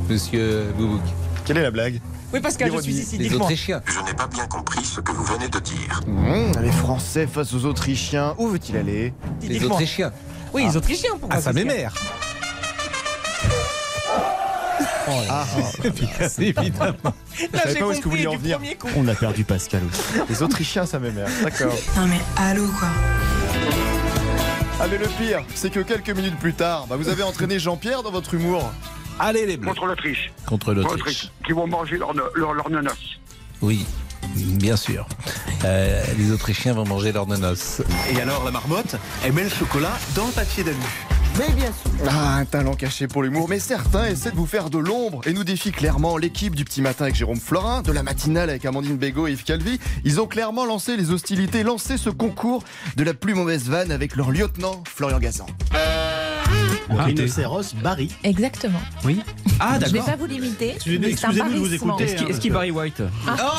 monsieur Boubouk. Quelle est la blague? Oui, Pascal, je suis ici, Les dites-moi. Autrichiens. Je n'ai pas bien compris ce que vous venez de dire. Mmh, les Français face aux Autrichiens, où veut-il aller? Les. Autrichiens. Oui, les Autrichiens, pourquoi Ah, ça Pascal m'émère. Ah, Évidemment. Là, savais j'ai pas où est-ce que vous vouliez en du venir. premier coup. On a perdu Pascal aussi. les Autrichiens, ça m'émère. D'accord. Non mais allô quoi. Ah, mais le pire, c'est que quelques minutes plus tard, bah, vous avez entraîné Jean-Pierre dans votre humour. Allez les bleus. Contre l'Autriche. Contre l'Autriche. Qui vont manger leur, leur, leur nonos. Oui, bien sûr. Euh, les Autrichiens vont manger leur nonos. Et alors la marmotte, elle met le chocolat dans le papier d'alu. Mais bien sûr. Ah, un talent caché pour l'humour, mais certains essaient de vous faire de l'ombre et nous défient clairement l'équipe du petit matin avec Jérôme Florin, de la matinale avec Amandine Bégaud et Yves Calvi. Ils ont clairement lancé les hostilités, lancé ce concours de la plus mauvaise vanne avec leur lieutenant Florian Gazan. Rhinocéros Barry. Exactement. Oui. Ah, Je n'ai d'accord. pas voulu l'imiter. Excusez-nous de vous écouter, Est-ce qu'il est-ce qu'il Barry White Ah, ça,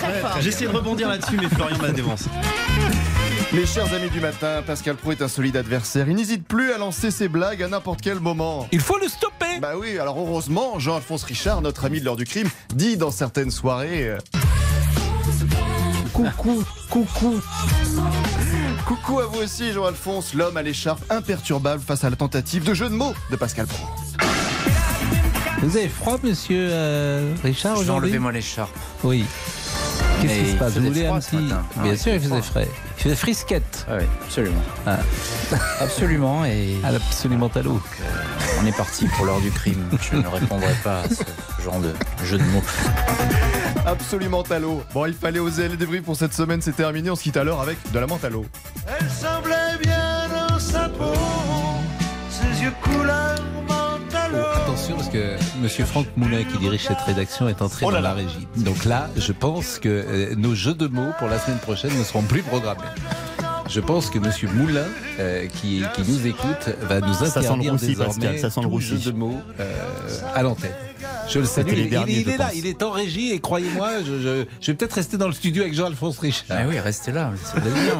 c'est très fort. J'essaie de rebondir là-dessus, mais Florian m'a dévancé. Mes chers amis du matin, Pascal Pro est un solide adversaire. Il n'hésite plus à lancer ses blagues à n'importe quel moment. Il faut le stopper Bah oui, alors heureusement, Jean-Alphonse Richard, notre ami de l'heure du crime, dit dans certaines soirées... euh, Coucou, coucou. Coucou à vous aussi, Jean-Alphonse, l'homme à l'écharpe imperturbable face à la tentative de jeu de mots de Pascal Pro. Vous avez froid, monsieur euh, Richard, Je vais aujourd'hui enlever moi l'écharpe. Oui. Qu'est-ce qui se passe? Vous voulez un ce petit. matin. Ah Bien sûr, il faisait frais. Il faisait frisquette. Ah oui, absolument. Ah. Absolument. Et Absolument à l'eau. on est parti pour l'heure du crime. Je ne répondrai pas à ce genre de jeu de mots. Absolument à l'eau. Bon, il fallait oser les débris pour cette semaine, c'est terminé. On se quitte à l'heure avec de la menthe à l'eau. Elle semblait bien dans sa peau, ses yeux couleur. Attention, parce que monsieur Franck Moulin, qui dirige cette rédaction, est entré Oh là dans la régie. Donc là, je pense que euh, nos jeux de mots pour la semaine prochaine ne seront plus programmés. Je pense que Monsieur Moulin, euh, qui, qui nous écoute, va nous interdire roussi, désormais Pascal, ça tout jeu de mots euh, à l'antenne. Je le salue. Il, derniers, il est là, il est en régie et croyez-moi, je, je- je vais peut-être rester dans le studio avec Jean-Alphonse Richard. Ah oui, restez là.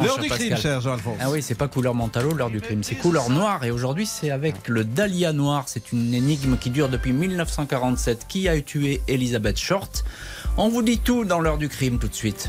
L'heure cher du crime, cher Jean-Alphonse. Ah oui, c'est pas couleur mentalo, l'heure du crime, c'est couleur noire. Et aujourd'hui, c'est avec le Dahlia noir. C'est une énigme qui dure depuis 1947. Qui a tué Elizabeth Short? On vous dit tout dans l'heure du crime tout de suite.